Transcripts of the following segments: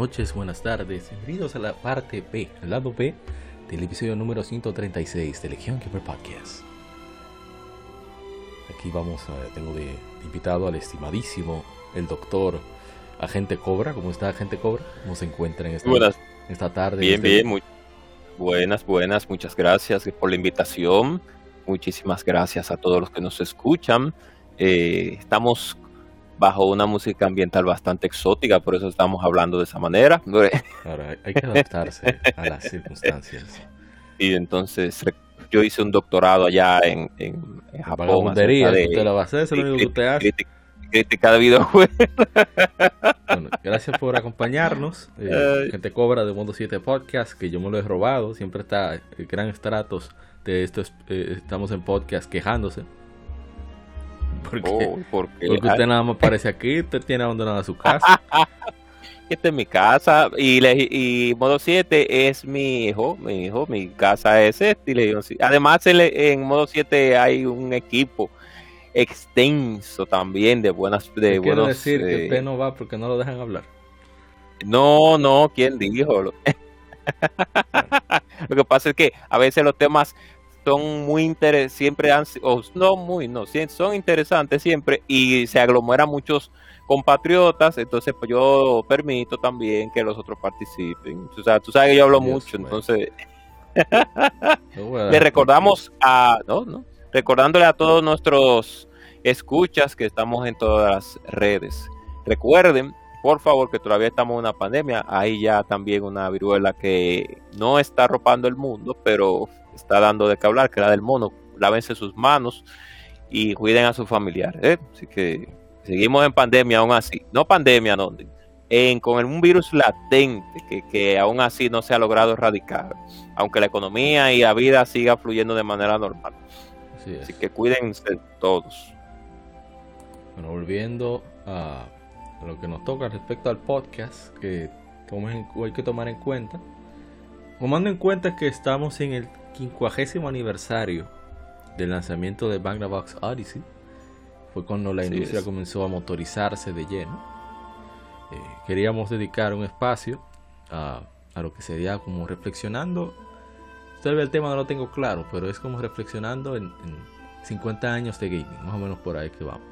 Noches, buenas tardes, bienvenidos a la parte B, el lado B del episodio número 136 de Legión Gamer Podcast. Aquí vamos a, tengo de invitado al estimadísimo, el doctor Agente Cobra. ¿Cómo está Agente Cobra? ¿Cómo se encuentra en esta, buenas. esta tarde? Bien, este- bien, muy buenas, buenas, muchas gracias por la invitación. Muchísimas gracias a todos los que nos escuchan. Eh, estamos bajo una música ambiental bastante exótica, por eso estamos hablando de esa manera. Claro, hay, que adaptarse a las circunstancias. Y entonces yo hice un doctorado allá en, en, en Japón. De usted la va a hacer, es lo único que usted hace. crítica- Crítica de videojuegos. Bueno, gracias por acompañarnos. Eh, gente cobra de Mundo 7 Podcast, que yo me lo he robado. Siempre está el gran estratos de estos. eh, estamos en podcast quejándose. Porque, Oh, porque porque usted nada más aparece aquí, usted tiene abandonada su casa. Esta es mi casa y, le- y modo 7 es mi hijo, mi hijo, mi casa es este. y Legión sí. Además en, le- en modo 7 hay un equipo extenso también de buenas de Quiero buenos decir que eh, usted no va porque no lo dejan hablar. no, no, ¿quién dijo? Lo, Lo que pasa es que a veces los temas son muy interesantes, siempre han, o no muy, no, son interesantes siempre y se aglomeran muchos compatriotas, entonces pues yo permito también que los otros participen. O sea, tú sabes que yo hablo Dios mucho, entonces le recordamos a, no, no, recordándole a todos nuestros escuchas que estamos en todas las redes. Recuerden, por favor, que todavía estamos en una pandemia. Hay ya también una viruela que no está arropando el mundo, pero está dando de qué hablar, que la del mono. Lávense sus manos y cuiden a sus familiares. ¿eh? Así que seguimos en pandemia aún así. No pandemia, no. En, con un virus latente que, que aún así no se ha logrado erradicar aunque la economía y la vida siga fluyendo de manera normal. Así que cuídense todos. Bueno, volviendo a a lo que nos toca respecto al podcast, que tomen- hay que tomar en cuenta. Tomando en cuenta que estamos en el quincuagésimo aniversario del lanzamiento de Magnavox Odyssey, fue cuando la industria es. comenzó a motorizarse de lleno. Eh, queríamos dedicar un espacio a, a lo que sería como reflexionando. Todavía el tema no lo tengo claro, pero es como reflexionando en, en 50 años de gaming, más o menos por ahí que vamos.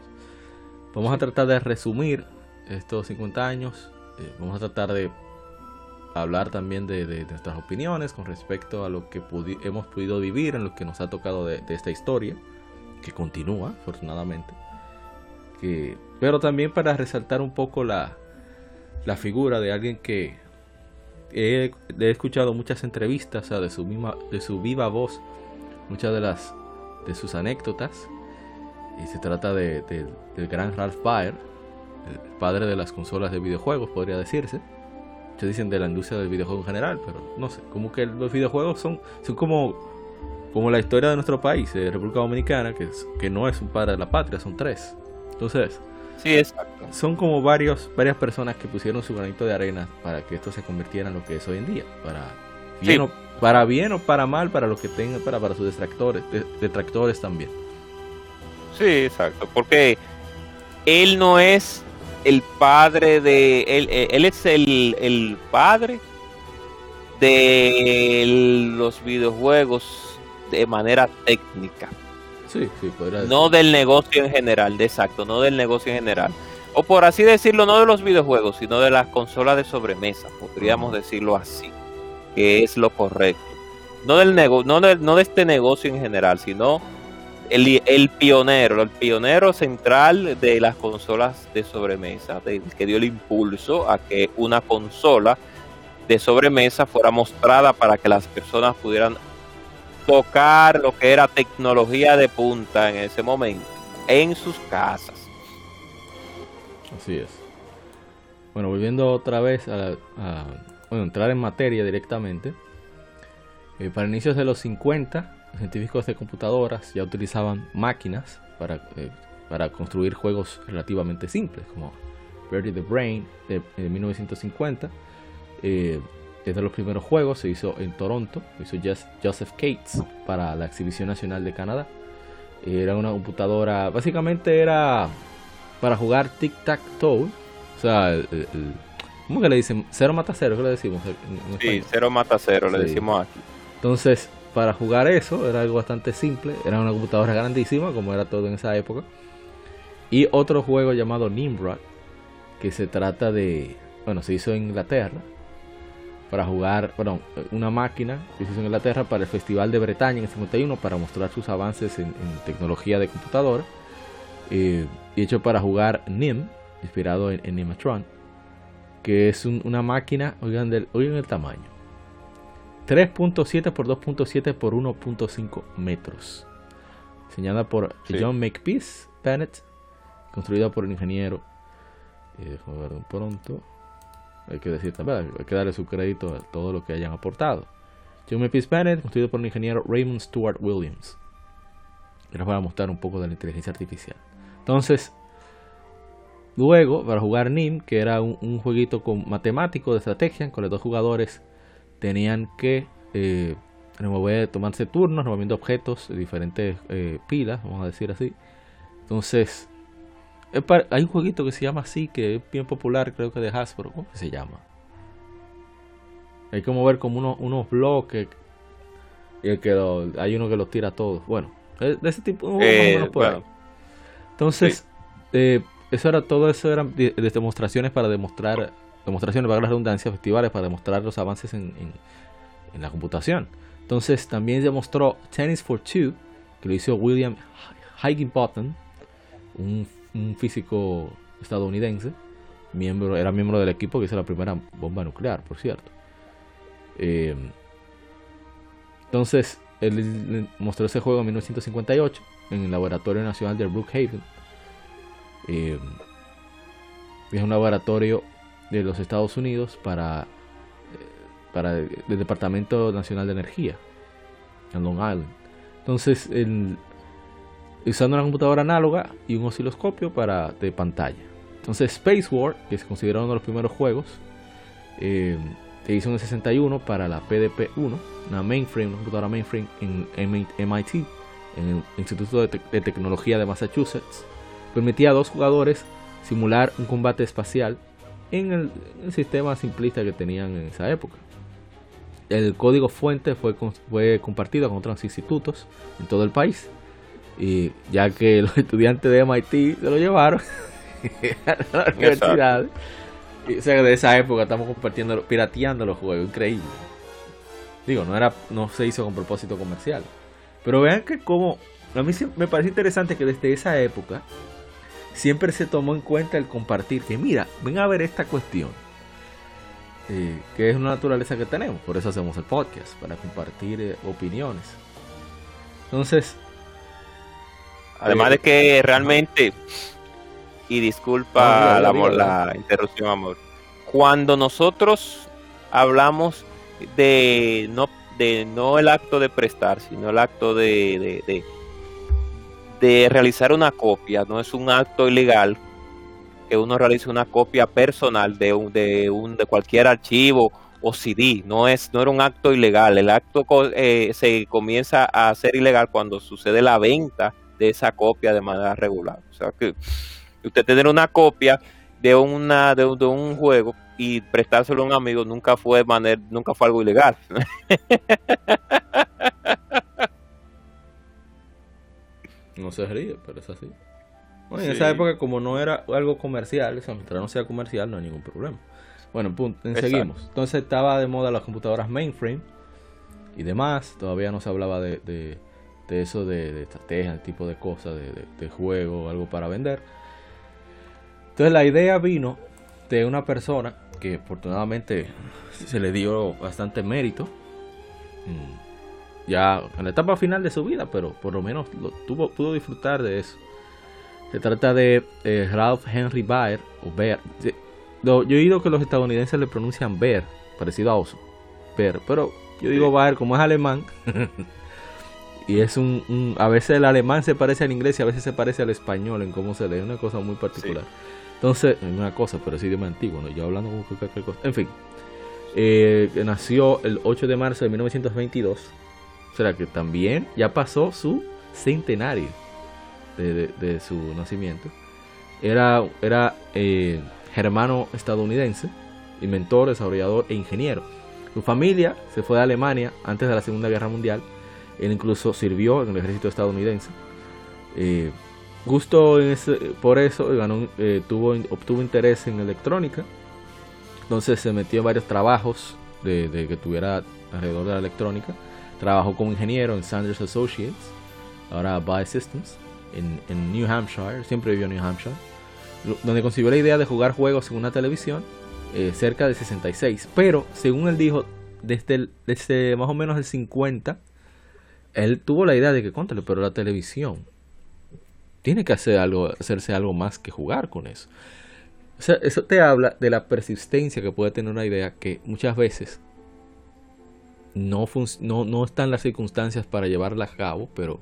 Vamos a tratar de resumir estos 50 años. eh, vamos a tratar de hablar también de, nuestras opiniones con respecto a lo que hemos podido vivir, en lo que nos ha tocado de, esta historia, que continúa, afortunadamente. Pero también para resaltar un poco la, figura de alguien que he, escuchado muchas entrevistas, de su, misma, de su viva voz, muchas de las de sus anécdotas. Y se trata de- del gran Ralph Baer, el padre de las consolas de videojuegos, podría decirse. Muchos dicen de la industria del videojuego en general, pero no sé, como que los videojuegos son, son como, como la historia de nuestro país, de República Dominicana, que, es- que no es un padre de la patria, son tres. Entonces, Sí, exacto. son como varios, varias personas que pusieron su granito de arena para que esto se convirtiera en lo que es hoy en día. Para bien, Sí. o, para, bien o para mal, para los que tengan, para, para sus detractores, de- detractores también. Sí, exacto. Porque él no es el padre de. Él, él es el, el padre de los videojuegos de manera técnica. Sí, sí, podría decir. No del negocio en general, de exacto, no del negocio en general. O por así decirlo, no de los videojuegos, sino de las consolas de sobremesa, podríamos decirlo así, que es lo correcto. No del nego no, del- no de este negocio en general, sino el, el, pionero, el pionero central de las consolas de sobremesa, que dio el impulso a que una consola de sobremesa fuera mostrada para que las personas pudieran tocar lo que era tecnología de punta en ese momento en sus casas. Así es. Bueno, volviendo otra vez a, bueno, entrar en materia directamente. Eh, para inicios de los 50, los científicos de computadoras ya utilizaban máquinas para, eh, para construir juegos relativamente simples, como Birdie the Brain de, 1950. Eh, es de los primeros juegos, se hizo en Toronto, lo hizo Joseph Cates para la Exhibición Nacional de Canadá. Era una computadora, básicamente era para jugar Tic Tac Toe. O sea, ¿cómo que le dicen? Cero mata cero, ¿qué le decimos? sí, cero mata cero, le decimos aquí. Entonces, para jugar eso era algo bastante simple. Era una computadora grandísima, como era todo en esa época. Y otro juego llamado Nimrod, que se trata de. Bueno, se hizo en Inglaterra. Para jugar, bueno, una máquina que se hizo en Inglaterra para el Festival de Bretaña en el 51 para mostrar sus avances en, tecnología de computadora. Eh, hecho para jugar NIM, inspirado en, Nimatron, que es una máquina, oigan, del, oigan el tamaño 3.7 por 2.7 por 1.5 metros. Diseñada por John Makepeace Bennett, construida por el ingeniero. Eh, déjame ver pronto. Hay que decir también, hay que darle su crédito a todo lo que hayan aportado. John Makepeace Bennett, construido por el ingeniero Raymond Stewart Williams. Y les voy a mostrar un poco de la inteligencia artificial. Entonces, luego, para jugar NIM, que era un, un jueguito con matemático de estrategia, con los dos jugadores tenían que eh, remover, tomarse turnos, removiendo objetos de diferentes eh, pilas, vamos a decir así. Entonces, hay un jueguito que se llama así, que es bien popular, creo que de Hasbro, ¿cómo se llama? Hay que mover como unos, bloques y el que hay uno que los tira todos. Bueno, de ese tipo. Eh, Entonces, eso era todo eso eran demostraciones para demostrar demostraciones, para la redundancia, festivales para demostrar los avances en, la computación. Entonces también demostró Tennis for Two, que lo hizo William Higginbotham, un, un físico estadounidense, miembro, era miembro del equipo que hizo la primera bomba nuclear, por cierto. Eh, entonces, él mostró ese juego en 1958 en el Laboratorio Nacional de Brookhaven. Eh, es un laboratorio de los Estados Unidos para, eh, para el, Departamento Nacional de Energía en Long Island. Entonces, usando una computadora análoga y un osciloscopio para de pantalla. Entonces, Space War, que se considera uno de los primeros juegos, eh, se hizo en el 61 para la PDP-1, una mainframe, una computadora mainframe en MIT, en el Instituto de, de Tecnología de Massachusetts. Permitía a dos jugadores simular un combate espacial en el, sistema simplista que tenían en esa época. El código fuente fue, fue compartido con otros institutos en todo el país. Y ya que los estudiantes de MIT se lo llevaron a la universidad. o sea, de esa época estamos compartiendo, pirateando los juegos, increíble. Digo, no era, no se hizo con propósito comercial. Pero vean que como, a mí me parece interesante que desde esa época siempre se tomó en cuenta el compartir, que mira, ven a ver esta cuestión, eh, que es una naturaleza que tenemos, por eso hacemos el podcast, para compartir eh, opiniones. Entonces... Además de que realmente, y disculpa la, interrupción, amor, cuando nosotros hablamos de no, de no el acto de prestar, sino el acto de de realizar una copia, no es un acto ilegal que uno realice una copia personal de un, de un de cualquier archivo o CD, no es no era un acto ilegal, el acto eh, se comienza a ser ilegal cuando sucede la venta de esa copia de manera regular, o sea que usted tener una copia de una de, de un juego y prestárselo a un amigo nunca fue manera, nunca fue algo ilegal. No se ríe, pero es así. Bueno, en esa época, como no era algo comercial, o mientras no sea comercial, no hay ningún problema. Bueno, punto, seguimos. Entonces estaba de moda las computadoras mainframe y demás. Todavía no se hablaba de, de eso de, de estrategia, tipo de cosas, de juego, algo para vender. Entonces la idea vino de una persona que afortunadamente se le dio bastante mérito. mm, Ya en la etapa final de su vida, pero por lo menos lo tuvo, pudo disfrutar de eso. Se trata de eh, Ralph Henry Baer, o lo- Yo he oído que los estadounidenses le pronuncian Bear, parecido a oso. Bear, pero yo digo Baer como es alemán. y es un, un- A veces el alemán se parece al inglés y a veces se parece al español en cómo se lee. Es una cosa muy particular. Entonces, es una cosa, pero es idioma antiguo, ¿no? Yo hablando como cualquier cosa. En fin. Eh, nació el 8 de marzo de 1922. Sea que también ya pasó su centenario de, su nacimiento. Era, era eh, germano estadounidense, inventor, desarrollador e ingeniero. Su familia se fue de Alemania antes de la Segunda Guerra Mundial. Él incluso sirvió en el ejército estadounidense. Eh, ese- por eso ganó, eh, tuvo, obtuvo interés en electrónica. Entonces se metió en varios trabajos de que tuviera alrededor de la electrónica. Trabajó como ingeniero en Sanders Associates, ahora Buy Systems, en, New Hampshire, siempre vivió en New Hampshire, donde concibió la idea de jugar juegos en una televisión eh, cerca de 66. Pero, según él dijo, desde más o menos el 50, él tuvo la idea de que, contale, pero la televisión tiene que hacer algo, hacerse algo más que jugar con eso. O sea, eso te habla de la persistencia que puede tener una idea que muchas veces no, no, no están las circunstancias para llevarla a cabo, pero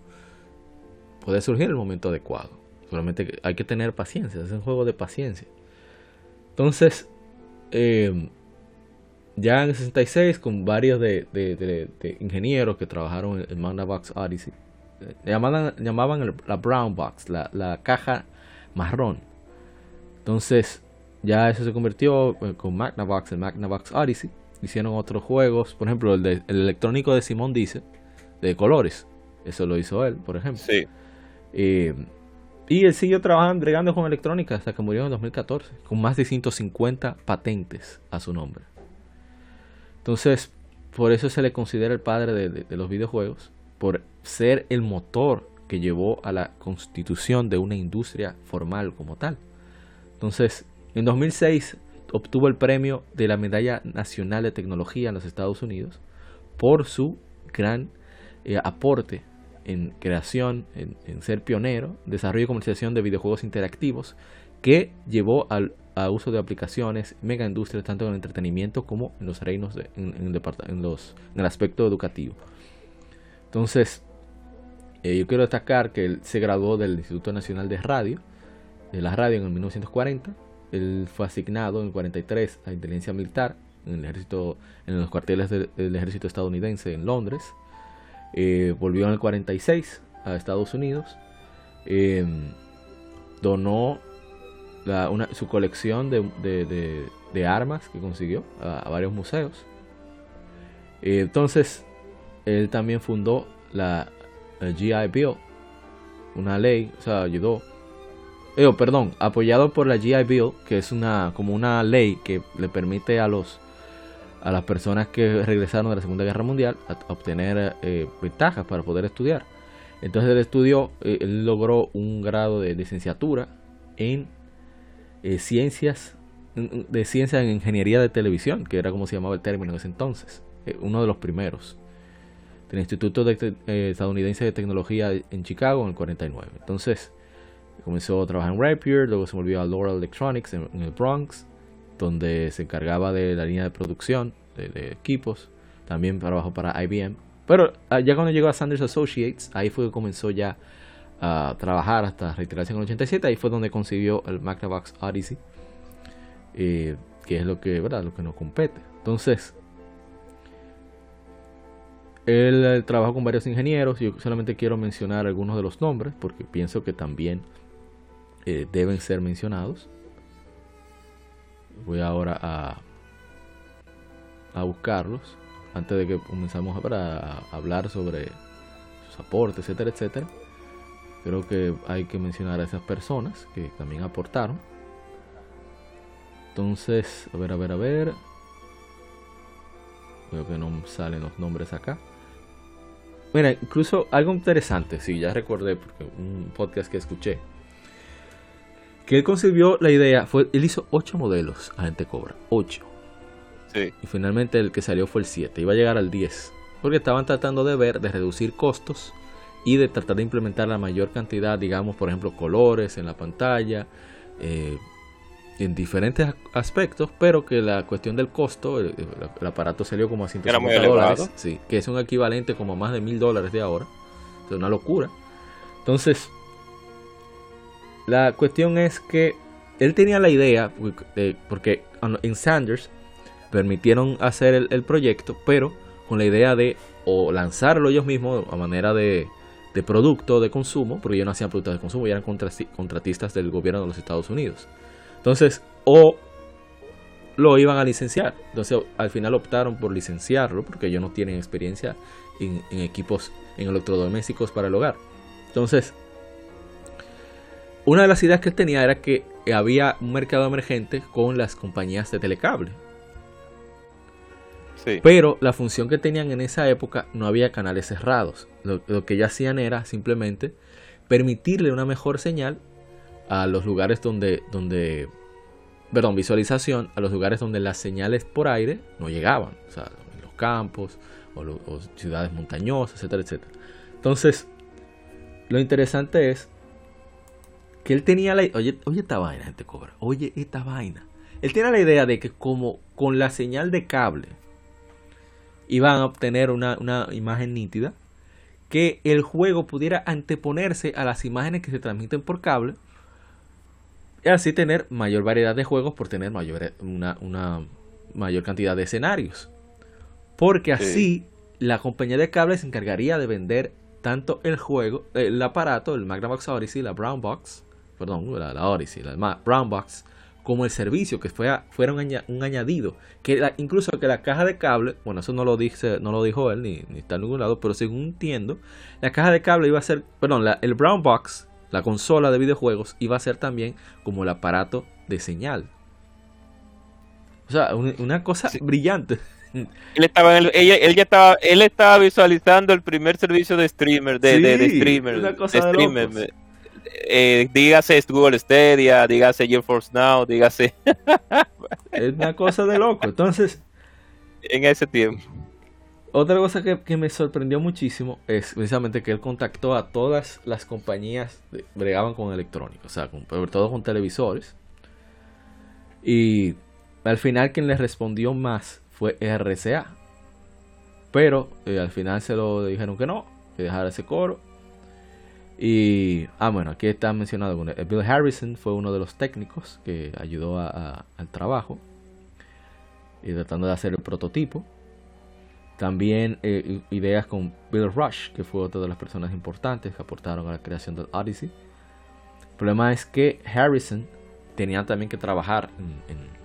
puede surgir en el momento adecuado. Solamente hay que tener paciencia, es un juego de paciencia. Entonces, eh, ya en el 66, con varios de, ingenieros que trabajaron en Magnavox Odyssey, eh, llamaban, llamaban la Brown Box, la, la caja marrón. Entonces, ya eso se convirtió eh, con Magnavox, el Magnavox Odyssey. Hicieron otros juegos, por ejemplo, el, de- el electrónico de Simón Dice, de colores. Eso lo hizo él, por ejemplo. Sí. Eh, y él siguió trabajando, entregando con electrónica hasta que murió en 2014, con más de 150 patentes a su nombre. Entonces, por eso se le considera el padre de, de- de los videojuegos, por ser el motor que llevó a la constitución de una industria formal como tal. Entonces, en 2006 obtuvo el premio de la Medalla Nacional de Tecnología en los Estados Unidos por su gran eh, aporte en creación, en, ser pionero, desarrollo y comercialización de videojuegos interactivos que llevó al uso de aplicaciones mega industrias tanto en el entretenimiento como en los reinos de- en, el aspecto educativo. Entonces, eh, yo quiero destacar que él se graduó del Instituto Nacional de Radio, de la radio en el 1940. Él fue asignado en el 43 a inteligencia militar en el ejército, en los cuarteles del, ejército estadounidense en Londres. Eh, volvió en el 46 a Estados Unidos. Eh, donó su colección de, armas que consiguió a, a varios museos. Eh, entonces, él también fundó la, la GI Bill, una ley, o sea, ayudó. Eh, oh, perdón, apoyado por la GI Bill, que es una como una ley que le permite a los a las personas que regresaron de la Segunda Guerra Mundial a, obtener eh, ventajas para poder estudiar. Entonces él estudió, eh, él logró un grado de licenciatura en eh, ciencias de ciencia en ingeniería de televisión, que era como se llamaba el término en ese entonces, uno de los primeros del Instituto de Estadounidense de Tecnología en Chicago en el 49. Entonces comenzó a trabajar en Rapier, luego se volvió a Laurel Electronics en, el Bronx, donde se encargaba de la línea de producción de, equipos, también trabajó para IBM. Pero ah, ya cuando llegó a Sanders Associates, ahí fue que comenzó ya a trabajar hasta retirarse en el 87, ahí fue donde concibió el Magnavox Odyssey, eh, que es lo que, ¿verdad? lo que nos compete. Entonces, él eh, trabajó con varios ingenieros. Yo solamente quiero mencionar algunos de los nombres porque pienso que también eh, deben ser mencionados. Voy ahora a, a buscarlos antes de que comenzamos a, hablar sobre sus aportes, etcétera, etcétera. Creo que hay que mencionar a esas personas que también aportaron. Entonces, a ver, a ver, a ver. Veo que no salen los nombres acá. mira, incluso algo interesante, sí, ya recordé, porque un podcast que escuché, que él concibió la idea, fue, él hizo ocho modelos a gente cobra, ocho. Sí. Y finalmente el que salió fue el 7, iba a llegar al 10, porque estaban tratando de ver, de reducir costos y de tratar de implementar la mayor cantidad, digamos, por ejemplo, colores en la pantalla, eh, en diferentes aspectos, pero que la cuestión del costo, el, el aparato salió como a 150 dólares, sí, que es un equivalente como a más de mil dólares de ahora, es una locura. Entonces, la cuestión es que él tenía la idea, porque en Sanders permitieron hacer el, proyecto, pero con la idea de o lanzarlo ellos mismos a manera de, producto de consumo, porque ellos no hacían productos de consumo, eran contratistas del gobierno de los Estados Unidos. Entonces, o lo iban a licenciar. Entonces, al final optaron por licenciarlo, porque ellos no tienen experiencia en, en equipos, en electrodomésticos para el hogar. Entonces, una de las ideas que él tenía era que había un mercado emergente con las compañías de telecable. Sí. Pero la función que tenían en esa época no había canales cerrados. Lo, lo que ellos hacían era simplemente permitirle una mejor señal a los lugares donde, donde, perdón, visualización, a los lugares donde las señales por aire no llegaban, o sea, en los campos o, lo, o ciudades montañosas, etcétera, etcétera. Entonces, lo interesante es que él tenía la, oye, oye esta vaina, gente cobra, oye esta vaina. Él tenía la idea de que como con la señal de cable iban a obtener una, una imagen nítida, que el juego pudiera anteponerse a las imágenes que se transmiten por cable y así tener mayor variedad de juegos por tener mayor, una, una mayor cantidad de escenarios. Porque así sí. la compañía de cable se encargaría de vender tanto el juego, el aparato, el Magnavox Odyssey, la Brown Box, perdón, la, la Odyssey, la Brown Box, como el servicio, que fuera, fuera un, aña, un añadido. Que la, incluso que la caja de cable, bueno, eso no lo, dice, no lo dijo él, ni, ni, está en ningún lado, pero según entiendo, la caja de cable iba a ser, perdón, la, el Brown Box, la consola de videojuegos, iba a ser también como el aparato de señal. O sea, una, una cosa sí. brillante. Él estaba él, él, ya estaba, él estaba visualizando el primer servicio de streamer, de, sí, de, de streamer, una cosa de de streamer. locos. Eh, dígase Google Stadia, dígase GeForce Now, dígase es una cosa de loco. Entonces, en ese tiempo. Otra cosa que, que, me sorprendió muchísimo es precisamente que él contactó a todas las compañías que bregaban con electrónica, o sea, con, sobre todo con televisores. Y al final quien le respondió más fue RCA. Pero eh, al final se lo dijeron que no, que dejara ese coro. Y, ah, bueno, aquí está mencionado. Bill Harrison fue uno de los técnicos que ayudó al trabajo y tratando de hacer el prototipo. También eh, ideas con Bill Rush, que fue otra de las personas importantes que aportaron a la creación del Odyssey. El problema es que Harrison tenía también que trabajar en,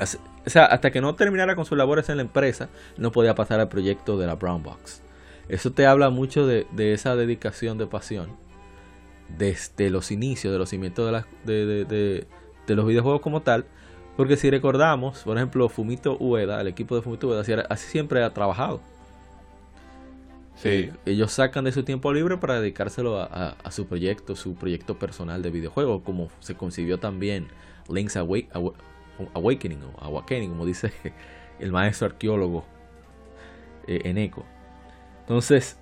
o sea, hasta que no terminara con sus labores en la empresa, no podía pasar al proyecto de la Brown Box. Eso te habla mucho de, de esa dedicación de pasión desde los inicios, de los cimientos de, la, de, de, de, los videojuegos como tal. Porque si recordamos, por ejemplo, Fumito Ueda, el equipo de Fumito Ueda, así, así siempre ha trabajado. Sí. Eh, ellos sacan de su tiempo libre para dedicárselo a, a, a, su proyecto, su proyecto personal de videojuego, como se concibió también Link's Awake, Awakening o Awakening, como dice el maestro arqueólogo eh, en Eco. Entonces,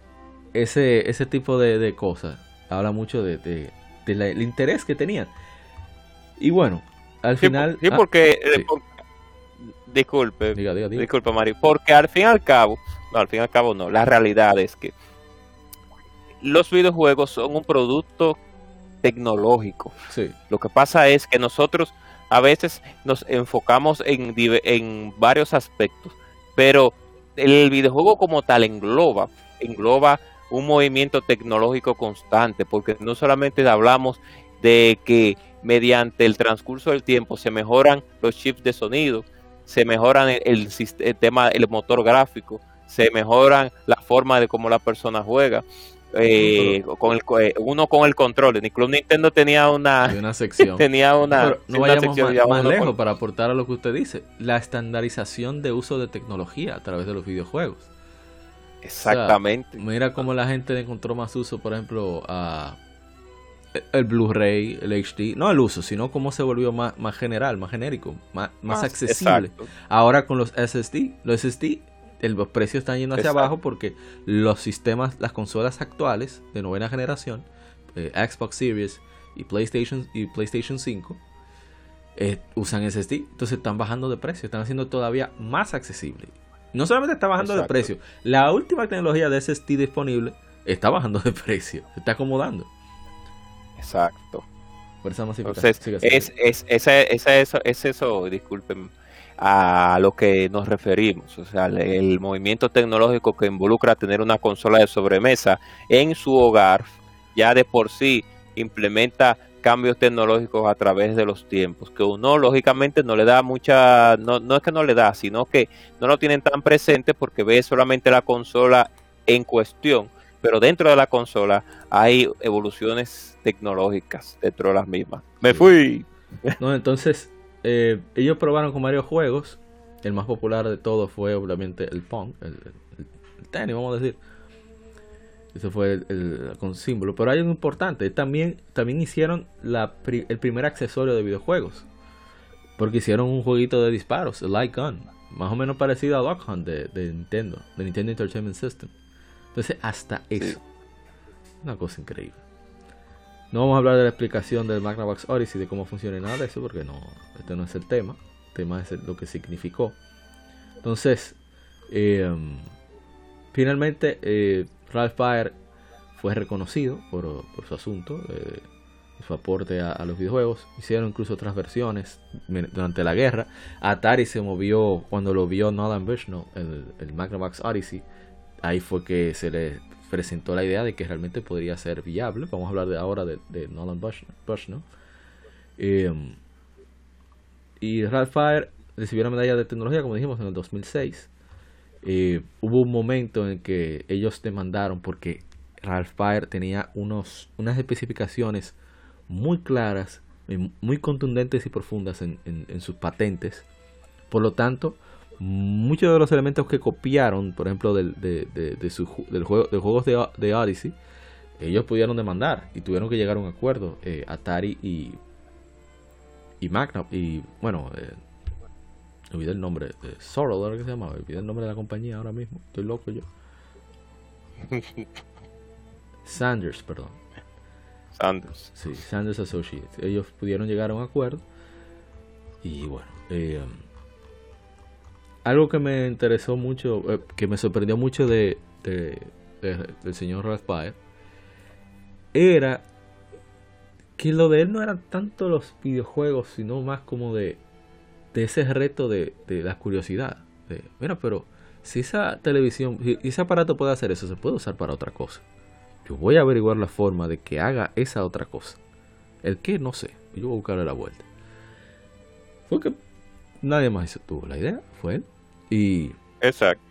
ese, ese tipo de, de cosas habla mucho de, de, de el interés que tenían. Y bueno, al sí, final. Sí, porque. Ah, sí. Por, disculpe. Diga, diga, diga. Disculpe, Mari. Porque al fin y al cabo. No, al fin y al cabo no. La realidad es que. Los videojuegos son un producto tecnológico. Sí. Lo que pasa es que nosotros a veces nos enfocamos en, en varios aspectos. Pero el videojuego como tal engloba, engloba un movimiento tecnológico constante, porque no solamente hablamos de que mediante el transcurso del tiempo se mejoran los chips de sonido, se mejoran el, el, el tema, el motor gráfico, se mejoran la forma de cómo la persona juega. Eh, con el, uno con el control. Ni Club Nintendo tenía una, una sección. tenía una, Pero no una vayamos más, más lejos para aportar a lo que usted dice. La estandarización de uso de tecnología a través de los videojuegos. Exactamente. mira cómo la gente encontró más uso, por ejemplo, a el Blu-ray, el HD, no el uso, sino cómo se volvió más, más general, más genérico, más, más, accesible. Ahora con los SSD, los SSD, los precios están yendo hacia abajo porque los sistemas, las consolas actuales de novena generación, eh, Xbox Series y PlayStation y PlayStation 5, eh, usan SSD. Entonces están bajando de precio, están haciendo todavía más accesible. No solamente está bajando de precio, la última tecnología de SSD disponible está bajando de precio, se está acomodando. Exacto. Entonces, es, es, eso, es eso, disculpen, a lo que nos referimos. O sea, el, movimiento tecnológico que involucra tener una consola de sobremesa en su hogar, ya de por sí implementa cambios tecnológicos a través de los tiempos, que uno lógicamente no le da mucha, no, no es que no le da, sino que no lo tienen tan presente porque ve solamente la consola en cuestión pero dentro de la consola hay evoluciones tecnológicas dentro de las mismas. Me fui. No, entonces eh, ellos probaron con varios juegos. El más popular de todos fue obviamente el Pong, el, tenis, vamos a decir. Eso fue el, con símbolo. Pero hay algo importante. También, también hicieron la, el primer accesorio de videojuegos. Porque hicieron un jueguito de disparos, el Light Gun. Más o menos parecido a Lock Hunt de, de Nintendo, de Nintendo Entertainment System. Entonces, hasta eso. Una cosa increíble. No vamos a hablar de la explicación del Magnavox Odyssey, de cómo funciona nada de eso, porque no, este no es el tema. El tema es lo que significó. Entonces, eh, finalmente, eh, Ralph Baer fue reconocido por, su asunto, eh, su aporte a, los videojuegos. Hicieron incluso otras versiones durante la guerra. Atari se movió cuando lo vio Nolan Bushnell, el, el Magnavox Odyssey ahí fue que se le presentó la idea de que realmente podría ser viable. Vamos a hablar de ahora de, Nolan Bushnell. Em, y Ralph Fire recibió la medalla de tecnología, como dijimos, en el 2006. Eh, hubo un momento en que ellos demandaron porque Ralph Fire tenía unos, unas especificaciones muy claras, muy contundentes y profundas en, en sus patentes. Por lo tanto, muchos de los elementos que copiaron, por ejemplo, del, de, su, del juego, de juegos de, de, Odyssey, ellos pudieron demandar y tuvieron que llegar a un acuerdo. Eh, Atari y, y Magna, y bueno, eh, olvidé el nombre, de Sorrel, que se llamaba? Olvidé el nombre de la compañía ahora mismo, estoy loco yo. Sanders, perdón. Sanders. Sí, Sanders Associates. Ellos pudieron llegar a un acuerdo y bueno, eh, algo que me interesó mucho, eh, que me sorprendió mucho de, del señor Raspberry era que lo de él no eran tanto los videojuegos, sino más como de, de ese reto de, la curiosidad. De, mira, pero si esa televisión, si ese aparato puede hacer eso, se puede usar para otra cosa. Yo voy a averiguar la forma de que haga esa otra cosa. El que no sé. Yo voy a buscarle la vuelta. Fue que nadie más tuvo la idea, fue él. Y, Exacto.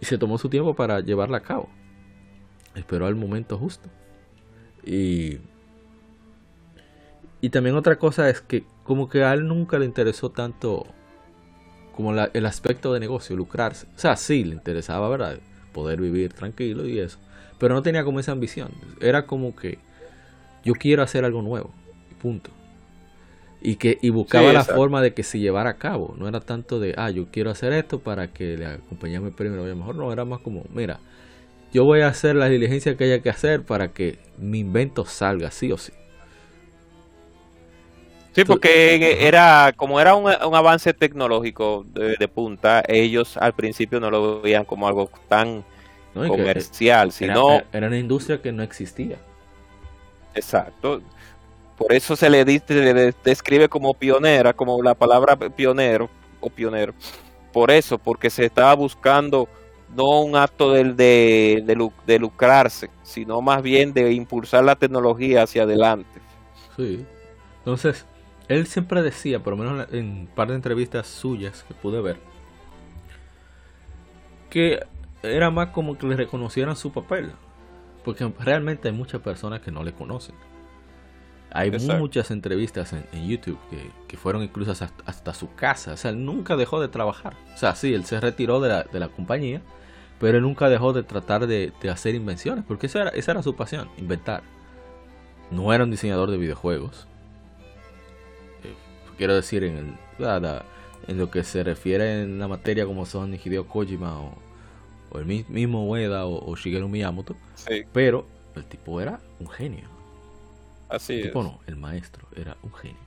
Y se tomó su tiempo para llevarla a cabo. Esperó al momento justo. Y, y también otra cosa es que como que a él nunca le interesó tanto como el aspecto de negocio, lucrarse. O sea, sí le interesaba, ¿verdad? Poder vivir tranquilo y eso. Pero no tenía como esa ambición. Era como que yo quiero hacer algo nuevo. Punto y que y buscaba la forma de que se llevara a cabo. No era tanto de, ah, yo quiero hacer esto para que la compañía me premie lo mejor. No, era más como, mira, yo voy a hacer la diligencia que haya que hacer para que mi invento salga, sí o sí. Sí, porque era como era un, avance tecnológico de, punta, ellos al principio no lo veían como algo tan comercial, sino era una industria que no existía. Exacto. Por eso se le, describe como pionera, como la palabra pionero o pionero. Por eso, porque se estaba buscando no un acto de, de, lucrarse, sino más bien de impulsar la tecnología hacia adelante. Sí. Entonces, él siempre decía, por lo menos en un par de entrevistas suyas que pude ver, que era más como que le reconocieran su papel. Porque realmente hay muchas personas que no le conocen. Hay muchas entrevistas en, YouTube que, fueron incluso hasta, su casa. O sea, él nunca dejó de trabajar. O sea, sí, él se retiró de la, compañía, pero él nunca dejó de tratar de, hacer invenciones, porque esa era, esa era su pasión, inventar. No era un diseñador de videojuegos. Eh, quiero decir, en, el, en lo que se refiere en la materia como son Hideo Kojima o, el mismo Ueda o, Shigeru Miyamoto. Pero el tipo era un genio. Así el tipo no, el maestro era un genio.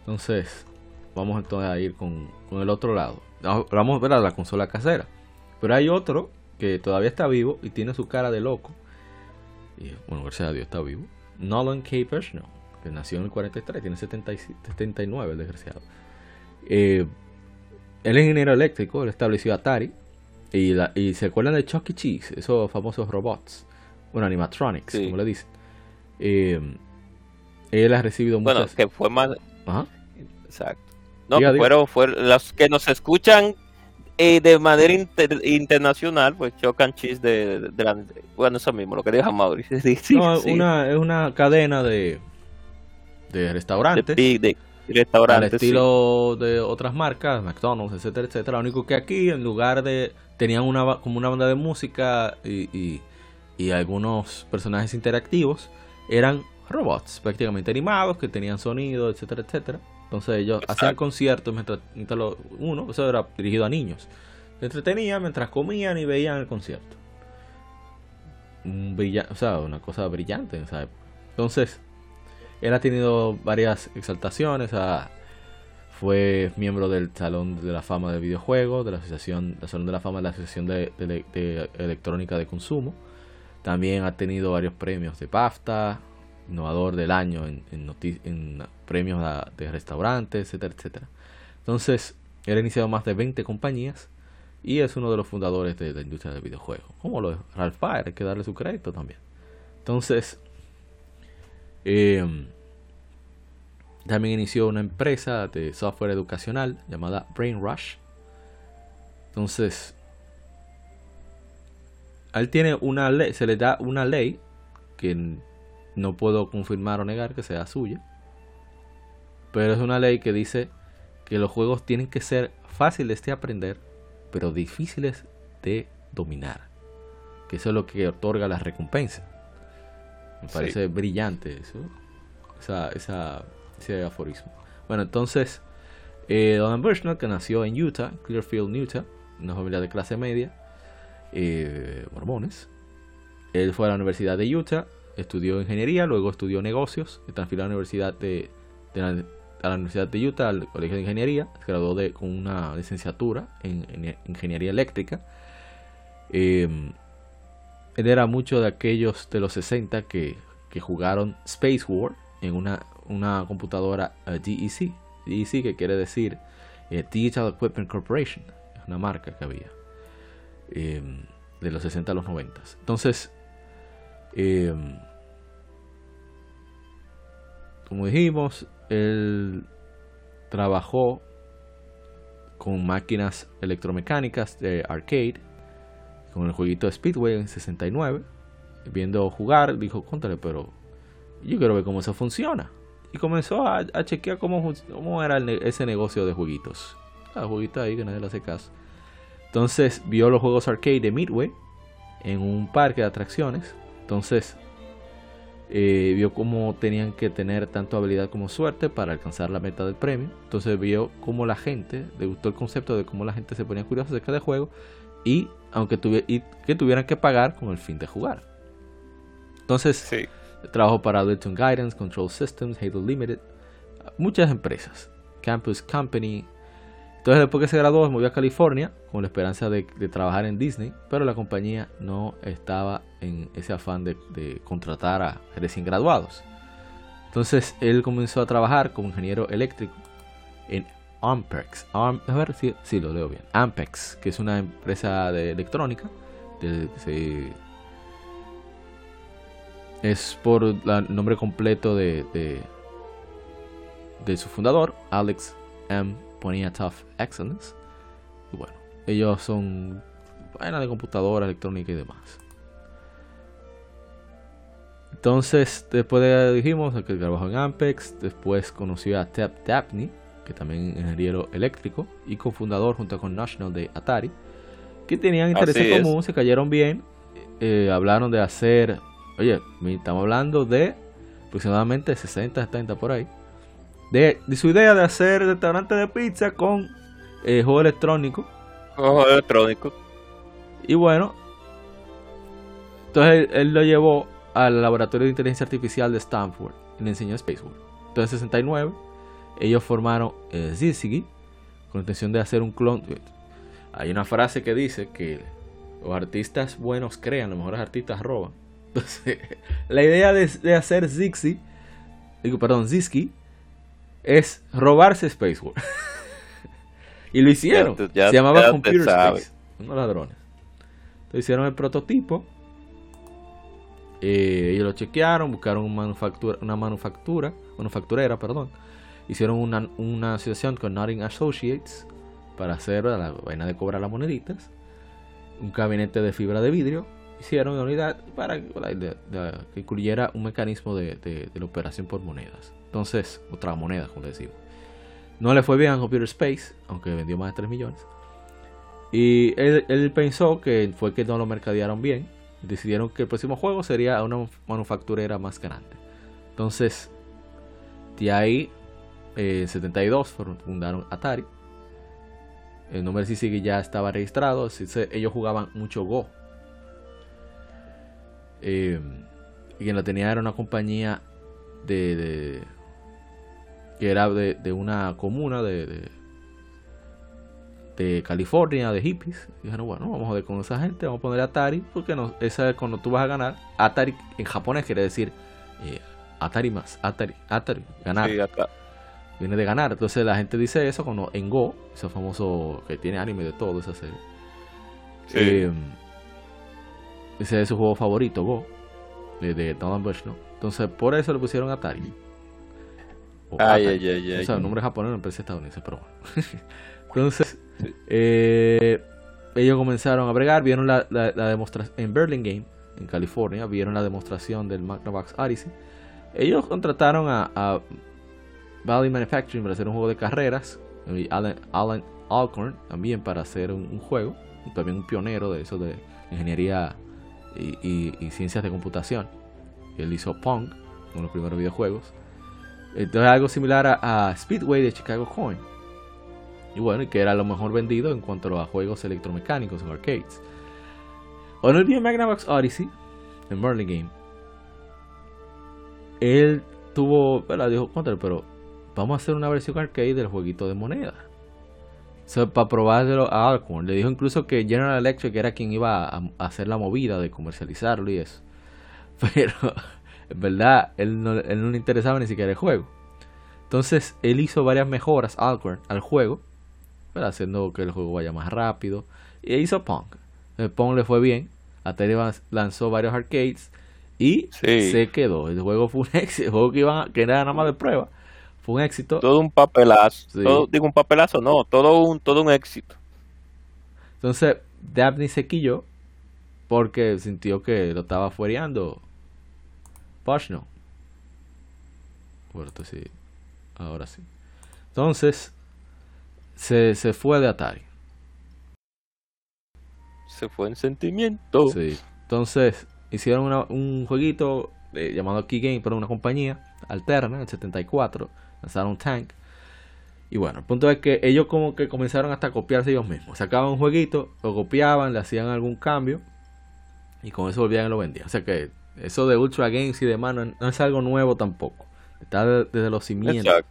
Entonces, vamos entonces a ir con, con el otro lado. Vamos a ver a la consola casera. Pero hay otro que todavía está vivo y tiene su cara de loco. Y bueno, gracias a Dios está vivo. Nolan K. Bushnell, que nació en el 43, tiene 79 el desgraciado. Eh, él es ingeniero eléctrico, él estableció Atari. Y, y se acuerdan de Chuck E. Cheese, esos famosos robots. Bueno, animatronics, como le dicen. Eh, él ha recibido muchas... Bueno, que fue más... Exacto. No, fueron, fueron los que nos escuchan eh, de manera internacional, pues chocan chis de, de, la, bueno, eso mismo, lo que dijo Mauricio. no, Una, es una cadena de, de restaurantes. De, restaurantes. Al estilo de otras marcas, McDonald's, etcétera, etcétera. Lo único que aquí, en lugar de. tenían una como una banda de música y, y algunos personajes interactivos, eran robots prácticamente animados que tenían sonido, etcétera, etcétera. Entonces ellos hacían conciertos mientras, uno, eso era dirigido a niños. Se entretenían mientras comían y veían el concierto. Un o sea, una cosa brillante en esa época. Entonces, él ha tenido varias exaltaciones. fue miembro del Salón de la Fama de Videojuegos, de la Asociación, del Salón de la Fama de la Asociación de, Electrónica de Consumo. También ha tenido varios premios de BAFTA, innovador del año en, en, premios de restaurantes, etcétera, etcétera. Entonces, él ha iniciado más de 20 compañías y es uno de los fundadores de la industria del videojuego. Como lo es Ralph Baer, hay que darle su crédito también. Entonces, em, también inició una empresa de software educacional llamada Brain Rush. Entonces, él tiene una ley, se le da una ley que no puedo confirmar o negar que sea suya. Pero es una ley que dice que los juegos tienen que ser fáciles de aprender, pero difíciles de dominar. Que eso es lo que otorga la recompensa. Me parece brillante eso. Esa, ese aforismo. Bueno, entonces, eh, Donald Bushnell, que nació en Utah, Clearfield, Utah, una familia de clase media, eh, mormones. Él fue a la Universidad de Utah, estudió ingeniería, luego estudió negocios, se transfirió a la Universidad de, a la Universidad de Utah, al Colegio de Ingeniería, se graduó de, con una licenciatura en, Ingeniería Eléctrica. Em, él era mucho de aquellos de los 60 que, jugaron Space War en una, una computadora DEC. Eh, DEC que quiere decir eh, Digital Equipment Corporation, es una marca que había em, de los 60 a los 90. Entonces, em, como dijimos, él trabajó con máquinas electromecánicas de arcade, con el jueguito Speedway en 69. Viendo jugar, dijo, contale, pero yo quiero ver cómo eso funciona. Y comenzó a, chequear cómo, era ese negocio de jueguitos. La jueguito ahí que nadie le hace. Entonces vio los juegos arcade de Midway en un parque de atracciones. Entonces eh, vio cómo tenían que tener tanto habilidad como suerte para alcanzar la meta del premio. Entonces vio cómo la gente, le gustó el concepto de cómo la gente se ponía curiosa acerca del juego y aunque y que tuvieran que pagar con el fin de jugar. Entonces, sí. trabajó para Adulton Guidance, Control Systems, Halo Limited, muchas empresas, Campus Company, entonces después que se graduó se movió a California con la esperanza de, trabajar en Disney, pero la compañía no estaba en ese afán de, contratar a recién graduados. Entonces él comenzó a trabajar como ingeniero eléctrico en Ampex. a ver si lo leo bien. Ampex, que es una empresa de electrónica. es por el nombre completo de, de su fundador, Alex M. Ponía Tough Excellence. Y bueno, ellos son vaina de computadora, electrónica y demás. Entonces, después de dijimos que trabajó en Ampex, después conoció a Ted Dabney, que también es ingeniero eléctrico y cofundador junto con National de Atari, que tenían interés en común, se cayeron bien, eh, hablaron de hacer, oye, estamos hablando de aproximadamente 60, 70 por ahí, de, su idea de hacer restaurante de pizza con eh, juego electrónico. Juego electrónico. Y bueno, entonces él, lo llevó al laboratorio de inteligencia artificial de Stanford y le enseñó Spaceward. Entonces en 69 ellos formaron eh, con la intención de hacer un clon. Hay una frase que dice que los artistas buenos crean, los mejores artistas roban. Entonces, la idea de, hacer Zixi, digo, perdón, Zisky, es robarse Spaceward. y lo hicieron. Se llamaba Computer Space. Unos ladrones. Entonces hicieron el prototipo. Eh, ellos lo chequearon, buscaron una manufactura, una manufactura, manufacturera, perdón. Hicieron una, una asociación con Notting Associates para hacer la vaina de cobrar las moneditas. Un gabinete de fibra de vidrio. Hicieron una unidad para que incluyera un mecanismo de, de, la operación por monedas. Entonces, otra moneda, como decimos. No le fue bien a Computer Space, aunque vendió más de 3 millones. Y él, él, pensó que fue que no lo mercadearon bien. Decidieron que el próximo juego sería una manufacturera más grande. Entonces, de ahí, en 72 fundaron Atari el nombre de sigue ya estaba registrado. Ellos jugaban mucho Go. Eh, y quien la tenía era una compañía de, que era de, una comuna de, de, California, de hippies. Y dijeron, bueno, vamos a ver con esa gente, vamos a poner Atari, porque no, esa es cuando tú vas a ganar. Atari en japonés quiere decir eh, Atari más, Atari, Atari, ganar viene de ganar. Entonces la gente dice eso cuando en Go, ese famoso que tiene anime de todo esa serie. Eh, ese es su juego favorito, Go, de, Donald Bush, ¿no? Entonces por eso le pusieron Atari. ay, ay, ay, ay, O sea, el nombre japonés no empresa estadounidense, pero bueno. Entonces, eh, ellos comenzaron a bregar, vieron la, la, demostración en Berlin Game, en California, vieron la demostración del Magnavox Odyssey. Ellos contrataron a Valley Manufacturing para hacer un juego de carreras. Y Alan, Alcorn también para hacer un, juego. también un pionero de eso de ingeniería y, ciencias de computación. Él hizo Pong, uno de los primeros videojuegos. Entonces algo similar a, Speedway de Chicago Coin. Y bueno, y que era lo mejor vendido en cuanto a juegos electromecánicos o arcades. En el día Magnavox Odyssey, en Merlin Game, él tuvo, ¿verdad? Dijo, pero vamos a hacer una versión arcade del jueguito de moneda. Para probarlo a Alcorn. Le dijo incluso que General Electric era quien iba a, hacer la movida de comercializarlo y eso. Pero en verdad, él no, le interesaba ni siquiera el juego. Entonces, él hizo varias mejoras Alcorn al juego, haciendo que el juego vaya más rápido. Y hizo Pong. El Pong le fue bien. Atari lanzó varios arcades y se quedó. El juego fue un éxito. El juego que, iban, que era nada más de prueba fue un éxito. Todo un papelazo. digo un papelazo, no, todo un, todo un éxito. Entonces, Daphne se quilló porque sintió que lo estaba fuereando. Posh no. Bueno, sí. Ahora sí. Entonces, se, se fue de Atari. Se fue en sentimiento. Sí. Entonces, hicieron un jueguito eh, llamado Key Game, pero una compañía alterna, en el 74 lanzaron Tank. Y bueno, el punto es que ellos como que comenzaron hasta a copiarse ellos mismos. Sacaban un jueguito, lo copiaban, le hacían algún cambio y con eso volvían y lo vendían. O sea que eso de Ultra Games y demás no, es algo nuevo tampoco. Está desde los cimientos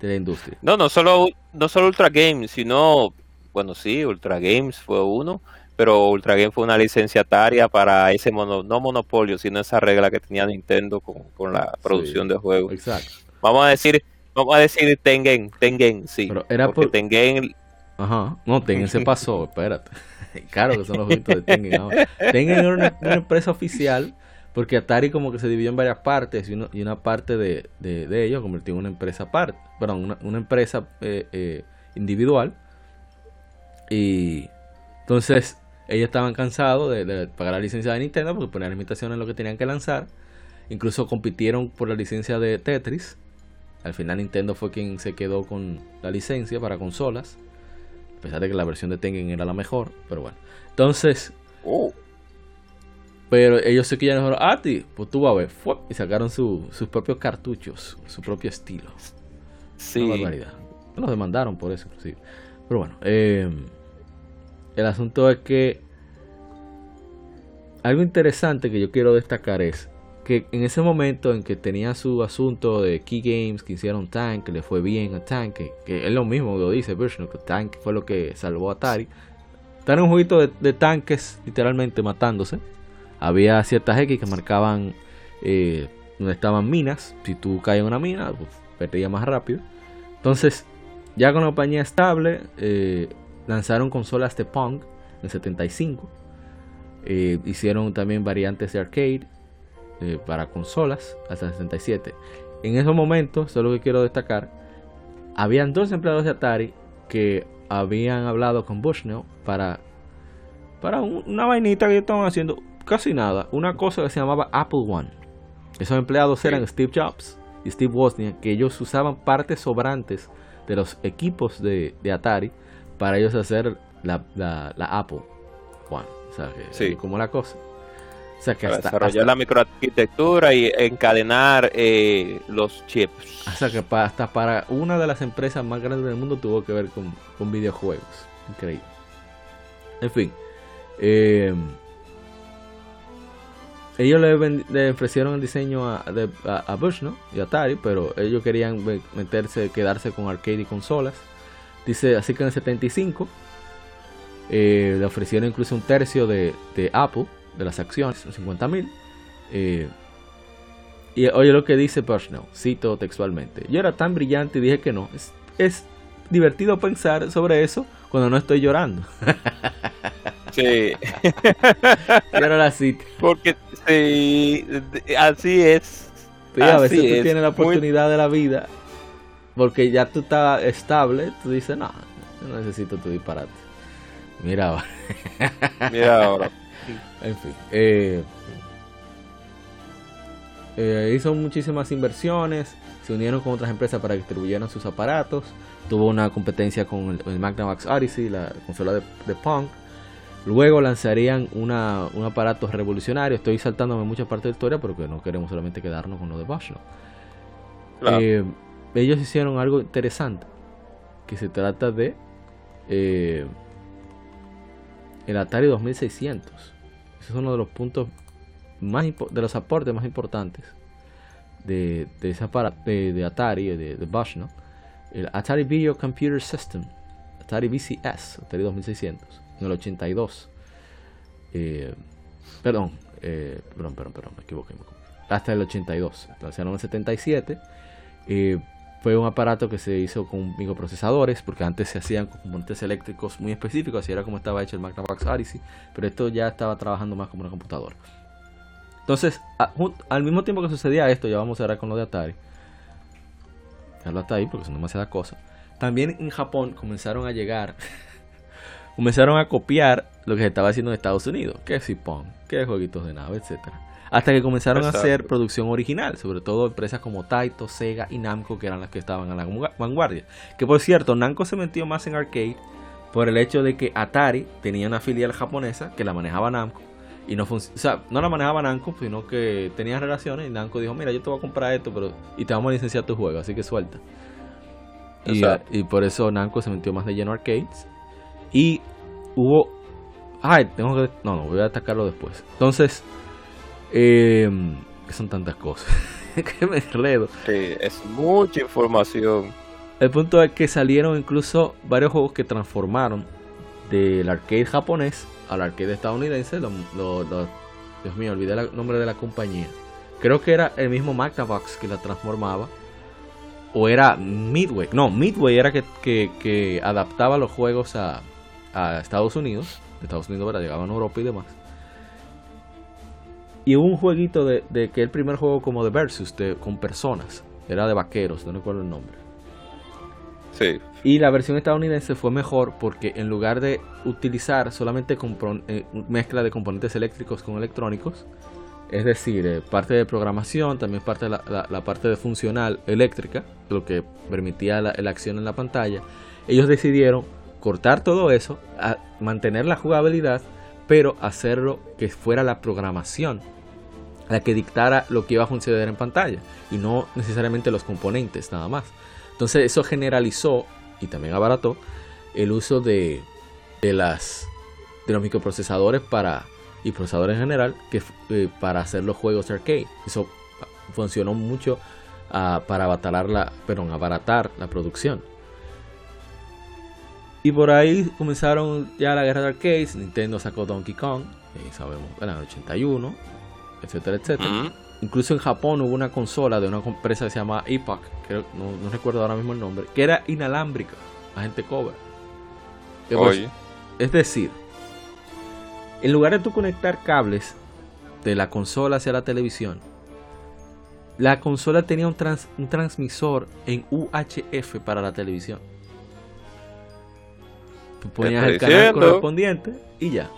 de la industria. No, no solo, no solo Ultra Games, sino, bueno, sí, Ultra Games fue uno, pero Ultra Games fue una licenciataria para ese mono, no monopolio, sino esa regla que tenía Nintendo con, la producción de juegos. Exacto. Vamos a decir Vamos a decir Tengen, Tengen, sí. Pero era porque Tengen... Ajá, no, Tengen se pasó, espérate. claro que son los jueguitos de Tengen ahora. Tengen era una, empresa oficial porque Atari como que se dividió en varias partes y, y una parte de, de, de, ellos convirtió en una empresa aparte, perdón, una, una empresa eh, eh, individual. Y entonces ellos estaban cansados de, de, pagar la licencia de Nintendo porque ponían limitaciones en lo que tenían que lanzar. Incluso compitieron por la licencia de Tetris al final Nintendo fue quien se quedó con la licencia para consolas. pesar de que la versión de Tengen era la mejor, pero bueno. Entonces, Oh, pero ellos se querían mejor a ti, pues tú vas a ver, ¡fuap! y sacaron su- sus propios cartuchos, su propio estilo. sí. Una barbaridad. Nos demandaron por eso, inclusive. Pero bueno, eh, el asunto es que algo interesante que yo quiero destacar es que en ese momento en que tenía su asunto de Key Games, que hicieron Tank, que le fue bien a Tank, que, es lo mismo que lo dice Virgin, que Tank fue lo que salvó a Atari. Están en un jueguito de, tanques literalmente matándose. Había ciertas X que marcaban eh, donde estaban minas. Si tú caes en una mina, pues perdía más rápido. Entonces, ya con la compañía estable, eh, lanzaron consolas de Pong en el 75. Eh, hicieron también variantes de arcade eh, para consolas hasta el 67. En esos momentos, solo que quiero destacar, habían dos empleados de Atari que habían hablado con Bushnell para, para un- una vainita que estaban haciendo, casi nada, una cosa que se llamaba Apple One. Esos empleados eran Steve Jobs y Steve Wozniak, que ellos usaban partes sobrantes de los equipos de, de Atari para ellos hacer la, la- la Apple One. O sea, que Sí. como la cosa. O sea, que Para hasta, desarrollar hasta- la microarquitectura y encadenar eh, los chips. o sea, que pa- hasta para una de las empresas más grandes del mundo tuvo que ver con, con videojuegos. Increíble. En fin. eh, ellos le, le ofrecieron el diseño a, de- a, a Bush, ¿no? Y a Atari, pero ellos querían meterse, quedarse con arcade y consolas. Dice, así que en el 75 eh, le ofrecieron incluso un tercio de, de Apple, de las acciones, 50 mil. Eh, y oye lo que dice Bushnell, cito textualmente. Yo era tan brillante y dije que no. Es, es divertido pensar sobre eso cuando no estoy llorando. Sí, ahora la cita. porque sí, así es. Sí, a veces Así tú es, tienes la muy- oportunidad de la vida, porque ya tú estás estable, tú dices, no, yo no necesito tu disparate. Mira, ahora. Mira ahora. En fin. eh, eh, hizo muchísimas inversiones, se unieron con otras empresas para que distribuyeran sus aparatos, tuvo una competencia con el, el Magnavox Odyssey, la consola de, de Pong. Luego lanzarían una, un aparato revolucionario. Estoy saltándome mucha parte de la historia porque no queremos solamente quedarnos con lo de. Claro. Eh, ellos hicieron algo interesante que se trata de eh, el Atari 2600. Ese es uno de los puntos más de los aportes más importantes de, de aparato de, Atari, de, de Bosch, ¿no? El Atari Video Computer System, Atari VCS, Atari 2600, en el 82. Eh, perdón, eh, perdón, perdón, perdón, me equivoqué. Hasta el 82, entonces en el 77. eh, fue un aparato que se hizo con microprocesadores, porque antes se hacían con componentes eléctricos muy específicos, así era como estaba hecho el Magnavox Odyssey, pero esto ya estaba trabajando más como una computadora. Entonces, al mismo tiempo que sucedía esto, ya vamos a ver con lo de Atari. Dejarlo hasta ahí porque son demasiadas cosas. También en Japón comenzaron a llegar, comenzaron a copiar lo que se estaba haciendo en Estados Unidos, que es Pong, que es jueguitos de nave, etcétera. Hasta que comenzaron a hacer producción original, sobre todo empresas como Taito, Sega y Namco, que eran las que estaban a la vangu- vanguardia. Que por cierto, Namco se metió más en arcade por el hecho de que Atari tenía una filial japonesa que la manejaba Namco y no o sea, no la manejaba Namco, sino que tenía relaciones y Namco dijo, mira, yo te voy a comprar esto, pero y te vamos a licenciar tu juego, así que suelta. Y, Exacto. y por eso Namco se metió más de lleno a arcades. Y hubo... Ay, tengo que... No, no, voy a atacarlo después. Entonces... Eh, que son tantas cosas. que me enredo. Sí, es mucha información. El punto es que salieron incluso varios juegos que transformaron del arcade japonés al arcade estadounidense. Lo- lo- lo- Dios mío, olvidé el nombre de la compañía. Creo que era el mismo Magnavox que la transformaba. O era Midway. No, Midway era que, que- que adaptaba los juegos a, a Estados Unidos. Estados Unidos ¿verdad? llegaban a Europa y demás. Y hubo un jueguito de, de que el primer juego como de Versus de, con personas. Era de vaqueros, no recuerdo el nombre. Sí, Y la versión estadounidense fue mejor porque en lugar de utilizar solamente eh, mezcla de componentes eléctricos con electrónicos, es decir, eh, parte de programación, también parte de la, la- la parte de funcional eléctrica, lo que permitía la, la acción en la pantalla, ellos decidieron cortar todo eso, a mantener la jugabilidad, pero hacerlo que fuera la programación la que dictara lo que iba a funcionar en pantalla y no necesariamente los componentes nada más. Entonces eso generalizó y también abarató el uso de, de las de los microprocesadores para y procesadores en general que eh, para hacer los juegos arcade. Eso funcionó mucho ah, para la, perdón, abaratar la producción. Y por ahí comenzaron ya la guerra de arcades. Nintendo sacó Donkey Kong, eh, sabemos, en el 81, etcétera, etcétera. Incluso en Japón hubo una consola de una empresa que se llama Epoch, que no, recuerdo ahora mismo el nombre, que era inalámbrica. La gente cobra. es decir, en lugar de tú conectar cables de la consola hacia la televisión, la consola tenía un, un transmisor en UHF para la televisión. Tú ponías el canal correspondiente y ya.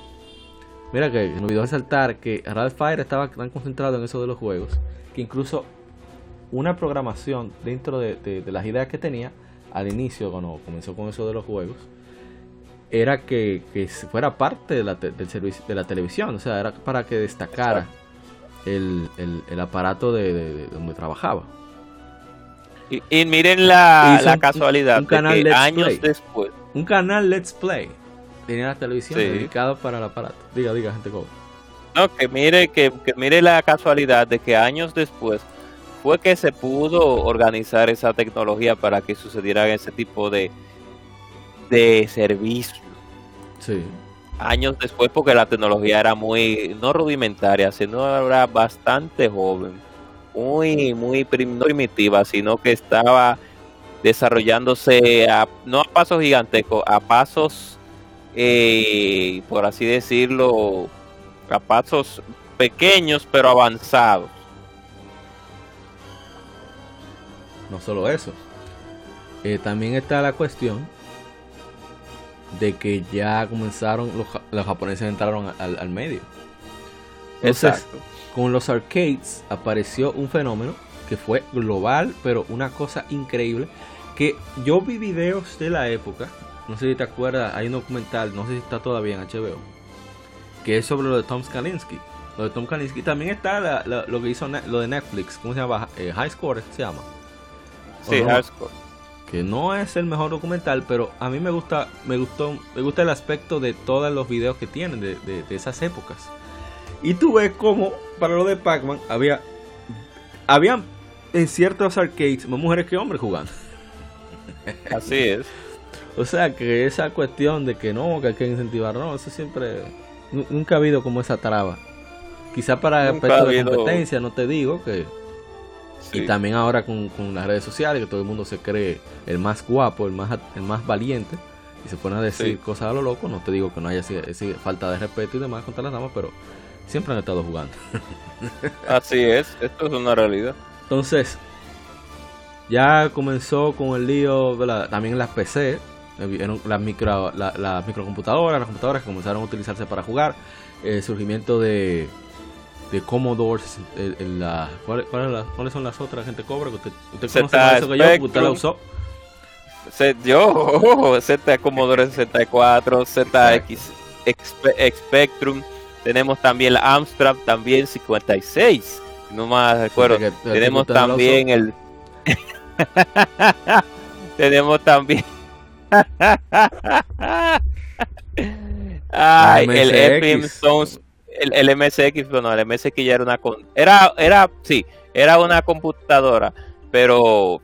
Mira que me olvidó resaltar que Ralph Fire estaba tan concentrado en eso de los juegos que incluso una programación dentro de, las ideas que tenía al inicio, cuando comenzó con eso de los juegos, era que, fuera parte de la, del servicio, de la televisión, o sea, era para que destacara el, aparato de, donde trabajaba. Y, miren la, casualidad, un, canal años después. Un canal Let's Play tenía la televisión dedicado para el aparato. Diga, diga, gente cobra. No, que mire, que, mire la casualidad de que años después fue que se pudo organizar esa tecnología para que sucediera ese tipo de, de servicio. Sí. Años después, porque la tecnología era muy, no rudimentaria, sino era bastante joven, muy, muy primitiva, sino que estaba desarrollándose no a pasos gigantescos, a pasos eh, por así decirlo, a pasos pequeños pero avanzados. No solo eso, eh, también está la cuestión de que ya comenzaron, los, los japoneses entraron al, medio. Exacto. con los arcades apareció un fenómeno que fue global, pero una cosa increíble, que yo vi videos de la época no sé si te acuerdas, hay un documental, no sé si está todavía en HBO, que es sobre lo de Tom Skalinski. Lo de Tom Skalinski. También está lo que hizo lo de Netflix, ¿cómo se llama? Eh, High Score se llama. Sí, High Score. Que no es el mejor documental, pero a mí me gusta, me gustó, me gusta el aspecto de todos los videos que tienen de, de esas épocas. Y tú ves como para lo de Pac-Man había, había en ciertos arcades más mujeres que hombres jugando. Así es. O sea que esa cuestión de que no, que hay que incentivar, no, eso siempre. Nunca ha habido como esa traba. Quizá para el aspecto de competencia, no te digo que. Y también ahora con, las redes sociales, que todo el mundo se cree el más guapo, el más, el más valiente, y se pone a decir cosas a lo loco. No te digo que no haya falta de respeto y demás contra las damas, pero siempre han estado jugando. Así es, esto es una realidad. Entonces, ya comenzó con el lío también en las PC, las, micro, la, microcomputadoras, las computadoras que comenzaron a utilizarse para jugar, el surgimiento de, de Commodore, la, ¿cuáles, son las otras gente cobra? ¿Usted, usted conoce eso que yo? ¿Usted la usó? Yo, Z Commodore 64, ZX Spectrum, tenemos también la Amstrad, también 56, no más recuerdo. tenemos también el... tenemos también Ay, el FM Stones, el, el, MSX, bueno, el MSX ya era una era, era, sí, era una computadora, pero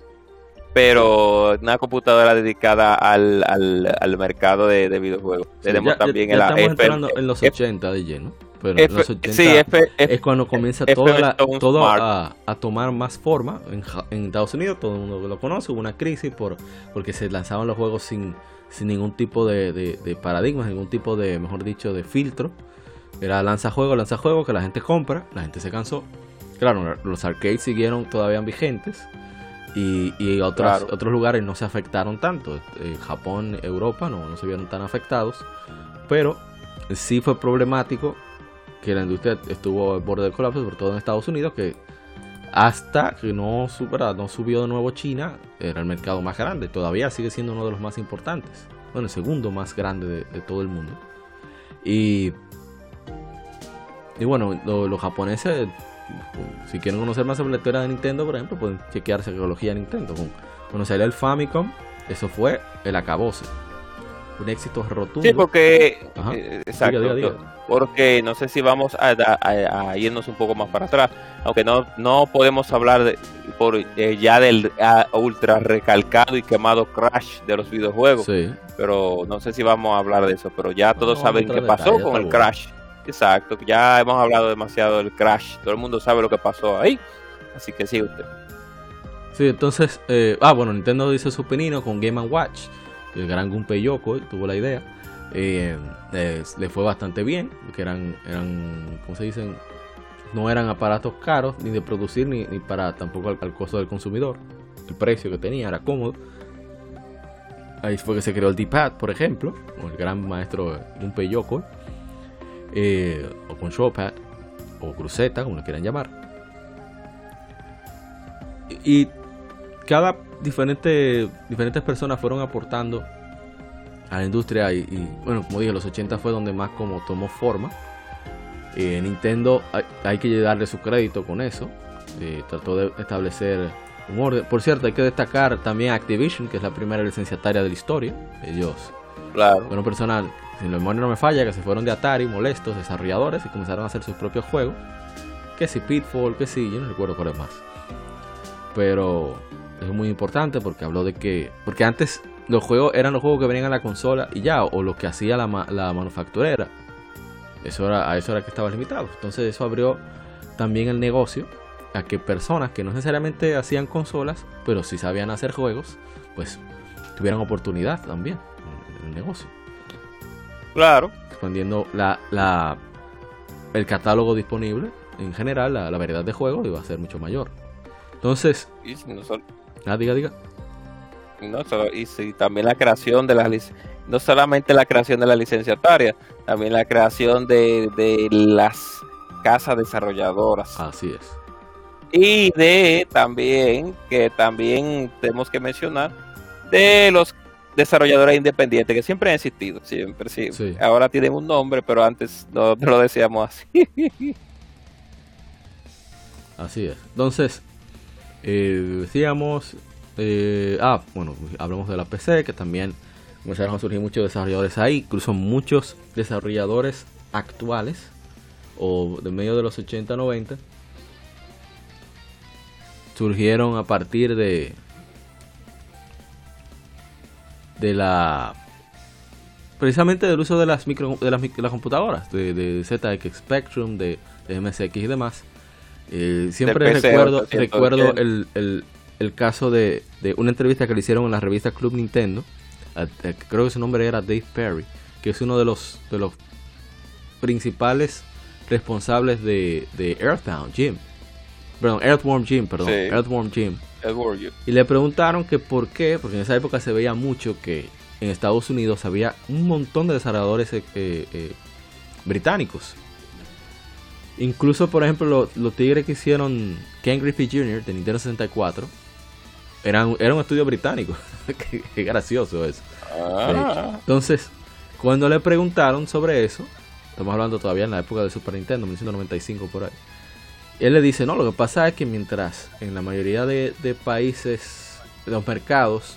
pero una computadora dedicada al, al, al mercado de, de videojuegos. Tenemos también ya, estamos entrando en los 80 de lleno. Pero en los 80 es cuando comienza toda todo a, a, tomar más forma en, en, Estados Unidos. Todo el mundo lo conoce. Hubo una crisis por porque se lanzaban los juegos sin, sin ningún tipo de, de, paradigmas, ningún tipo de, mejor dicho, de filtro. Era lanza juego, lanza juego que la gente compra. La gente se cansó. Claro, los arcades siguieron todavía vigentes y, y otros, otros lugares no se afectaron tanto. Eh, Japón, Europa no, no se vieron tan afectados. Pero sí fue problemático que la industria estuvo al borde del colapso, sobre todo en Estados Unidos, que hasta que no, supera, no subió de nuevo China, era el mercado más grande. Todavía sigue siendo uno de los más importantes. bueno, el segundo más grande de, todo el mundo. Y, y bueno, los japoneses, si quieren conocer más sobre la historia de Nintendo, por ejemplo, pueden chequear psicología de Nintendo. Cuando salió el Famicom, eso fue el acabose un éxito rotundo. Sí, porque. Eh, exacto. Porque no sé si vamos a, irnos un poco más para atrás. Aunque no, no podemos hablar de, por, eh, ya del ultra recalcado y quemado crash de los videojuegos. Pero no sé si vamos a hablar de eso. Pero ya todos saben qué pasó con el crash. Exacto. Ya hemos hablado demasiado del crash. Todo el mundo sabe lo que pasó ahí. Así que sigue usted. Sí, entonces. Eh, ah, bueno, Nintendo dice su penino con Game Watch el gran Gunpei tuvo la idea. Eh, le fue bastante bien, que eran, eran, ¿cómo se dicen? No eran aparatos caros ni de producir ni, para tampoco al, costo del consumidor. El precio que tenía era cómodo. Ahí fue que se creó el D-Pad, por ejemplo, con el gran maestro Gunpei Yoko, eh, o con Showpad, o Cruceta, como lo quieran llamar. Y cada diferente, diferentes personas fueron aportando a la industria y, bueno, como dije, los 80 fue donde más como tomó forma. Eh, Nintendo hay, que darle su crédito con eso. Eh, trató de establecer un orden. Por cierto, hay que destacar también Activision, que es la primera licenciataria de la historia. Ellos claro. fueron personal, si la memoria no me falla, que se fueron de Atari, molestos, desarrolladores, y comenzaron a hacer sus propios juegos. Que si Pitfall, que si, yo no recuerdo cuál es más. Pero es muy importante porque habló de que. Porque antes los juegos eran los juegos que venían a la consola y ya, o lo que hacía la, la manufacturera. Eso era, a eso era que estaba limitado. Entonces eso abrió también el negocio a que personas que no necesariamente hacían consolas, pero sí sabían hacer juegos, pues tuvieran oportunidad también en el negocio. Claro. Expandiendo la, la, el catálogo disponible, en general, la, la variedad de juegos iba a ser mucho mayor. Entonces, Ah, diga, diga. No, y sí, también la creación de las no solamente la creación de la licenciataria, también la creación de, de las casas desarrolladoras. Así es. Y de también, que también tenemos que mencionar, de los desarrolladores independientes que siempre han existido, siempre, sí. Ahora tienen un nombre, pero antes no, no lo decíamos así. Así es. Entonces, eh, decíamos, eh, ah, bueno, hablamos de la PC, que también comenzaron a surgir muchos desarrolladores ahí, incluso muchos desarrolladores actuales, o de medio de los 80-90, surgieron a partir de de la precisamente del uso de las micro de las, las computadoras de, de ZX Spectrum de, de MSX y demás. Eh, siempre recuerdo, recuerdo el, el, caso de, de, una entrevista que le hicieron en la revista Club Nintendo. Eh, creo que su nombre era Dave Perry, que es uno de los, de los principales responsables de, de Earthbound Jim. Perdón, Earthworm Jim, perdón. Earthworm Jim. Y le preguntaron que por qué, porque en esa época se veía mucho que en Estados Unidos había un montón de desarrolladores eh, británicos Incluso, por ejemplo, los, tigres que hicieron Ken Griffey Jr. de Nintendo 64 eran, era un estudio británico. qué, gracioso eso. Ah. Entonces, cuando le preguntaron sobre eso, estamos hablando todavía en la época de Super Nintendo, 1995 por ahí. Él le dice, no, lo que pasa es que mientras en la mayoría de, países, de los mercados,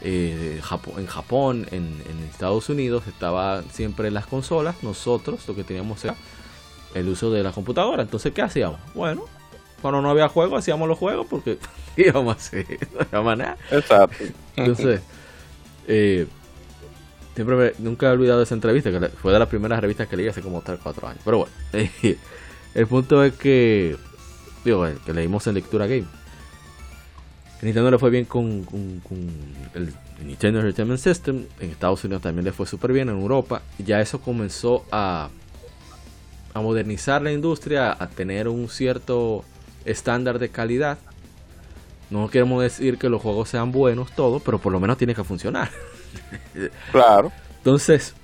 eh, en Japón, en, en, Estados Unidos, estaban siempre las consolas, nosotros lo que teníamos era el uso de la computadora. Entonces, ¿qué hacíamos? Bueno, cuando no había juego, hacíamos los juegos porque íbamos a hacer, no nada. Exacto. Entonces, eh, siempre nunca he olvidado esa entrevista, que fue de las primeras revistas que leí hace como 3 4 años. Pero bueno, el punto es que, digo, que leímos en Lectura Game. Nintendo le fue bien con, el Nintendo Entertainment System. En Estados Unidos también le fue súper bien. En Europa ya eso comenzó a a modernizar la industria, a tener un cierto estándar de calidad. No queremos decir que los juegos sean buenos todos, pero por lo menos tiene que funcionar. Claro. Entonces,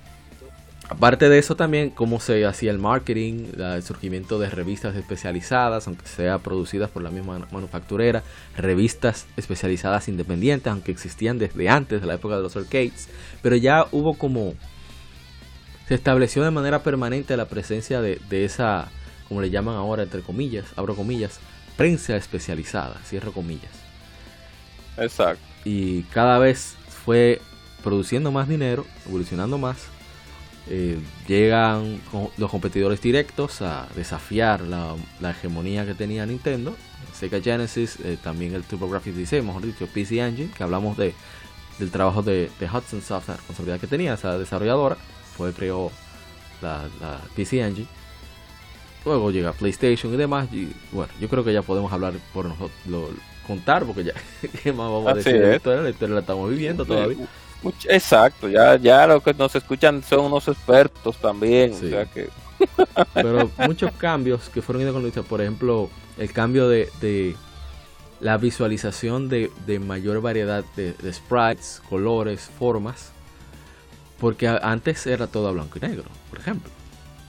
Aparte de eso también, cómo se hacía el marketing, el surgimiento de revistas especializadas, aunque sea producidas por la misma manufacturera, revistas especializadas independientes, aunque existían desde antes de la época de los arcades, pero ya hubo como... Se estableció de manera permanente la presencia de, de esa, como le llaman ahora, entre comillas, abro comillas, prensa especializada, cierro comillas. Exacto. Y cada vez fue produciendo más dinero, evolucionando más eh, llegan los competidores directos a desafiar la, hegemonía que tenía Nintendo. Sega Genesis, eh, también el TurboGrafx 16, mejor dicho, PC Engine, que hablamos de, del trabajo de, Hudson Soft, la responsabilidad que tenía esa desarrolladora, fue creó la, PC Engine. Luego llega PlayStation y demás. Y bueno, yo creo que ya podemos hablar por nosotros, contar, porque ya, ¿qué más vamos a decir? Esto la historia la estamos viviendo todavía. Exacto, ya, ya los que nos escuchan son unos expertos también. Pero muchos cambios que fueron ido por ejemplo, el cambio de, la visualización de, mayor variedad de, sprites, colores, formas, porque antes era todo blanco y negro, por ejemplo.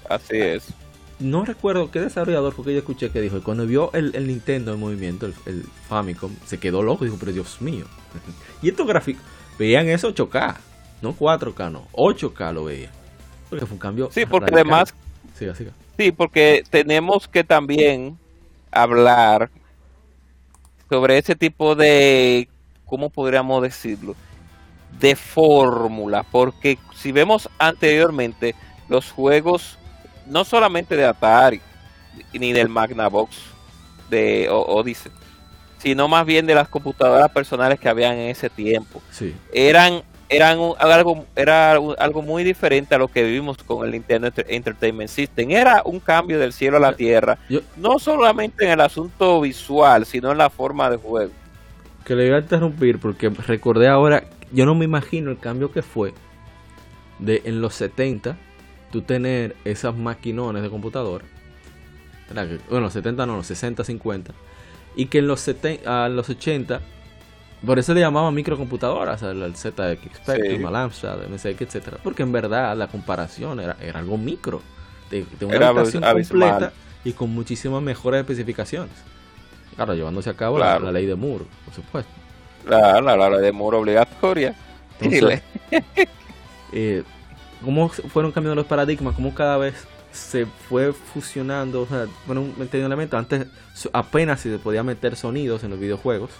Así es. No recuerdo qué desarrollador fue que yo escuché que dijo, cuando vio el, Nintendo en movimiento, el, el, Famicom, se quedó loco y dijo, pero Dios mío. y estos gráficos, veían eso 8K, no 4K, no, 8K lo veían. Porque fue un cambio. Sí, porque además. Sí, porque tenemos que también hablar sobre ese tipo de. ¿Cómo podríamos decirlo? De fórmula. Porque si vemos anteriormente los juegos, no solamente de Atari, ni del Magnavox de Odyssey, sino más bien de las computadoras personales que habían en ese tiempo. Sí. Eran eran algo era algo muy diferente a lo que vivimos con el Nintendo Entertainment System. Era un cambio del cielo a la tierra, no solamente en el asunto visual, sino en la forma de juego. Que le iba a interrumpir porque recordé ahora, yo no me imagino el cambio que fue de en los 70 tú tener esas maquinones de computadora. Bueno, los 70 no, los 60, 50 y que en los, 70, a los 80, por eso le llamaban microcomputadoras, el, ZX Spectrum, el Amstrad, el MSX, etcétera, porque en verdad la comparación era, era algo micro, de, una habitación completa y con muchísimas mejores especificaciones. Claro, llevándose a cabo la, ley de Moore, por supuesto. La, la, ley de Moore obligatoria. Entonces, eh, ¿Cómo fueron cambiando los paradigmas? ¿Cómo cada vez se fue fusionando, o sea, bueno, un elemento. Antes apenas se podía meter sonidos en los videojuegos.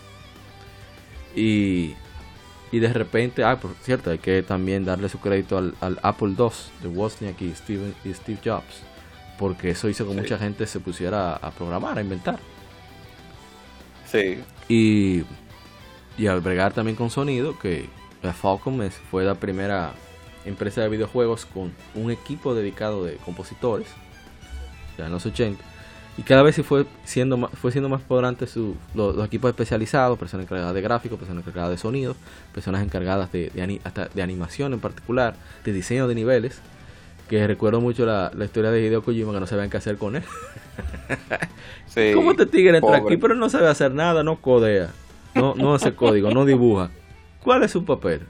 Y, y de repente, ah, por cierto, hay que también darle su crédito al, Apple II de Wozniak y Steve, y Steve Jobs. Porque eso hizo que mucha gente se pusiera a programar, a inventar. Sí. Y, y al bregar también con sonido, que la Falcon fue la primera empresa de videojuegos con un equipo dedicado de compositores, ya en los 80. Y cada vez fue siendo más, fue siendo más poderante su, los, equipos especializados, personas encargadas de gráficos, personas encargadas de sonido, personas encargadas de, de, hasta de animación en particular, de diseño de niveles. Que recuerdo mucho la, historia de Hideo Kojima que no sabían qué hacer con él. Sí, ¿Cómo este tigre entra aquí pero no sabe hacer nada, no codea, no, no hace código, no dibuja? ¿Cuál es su papel?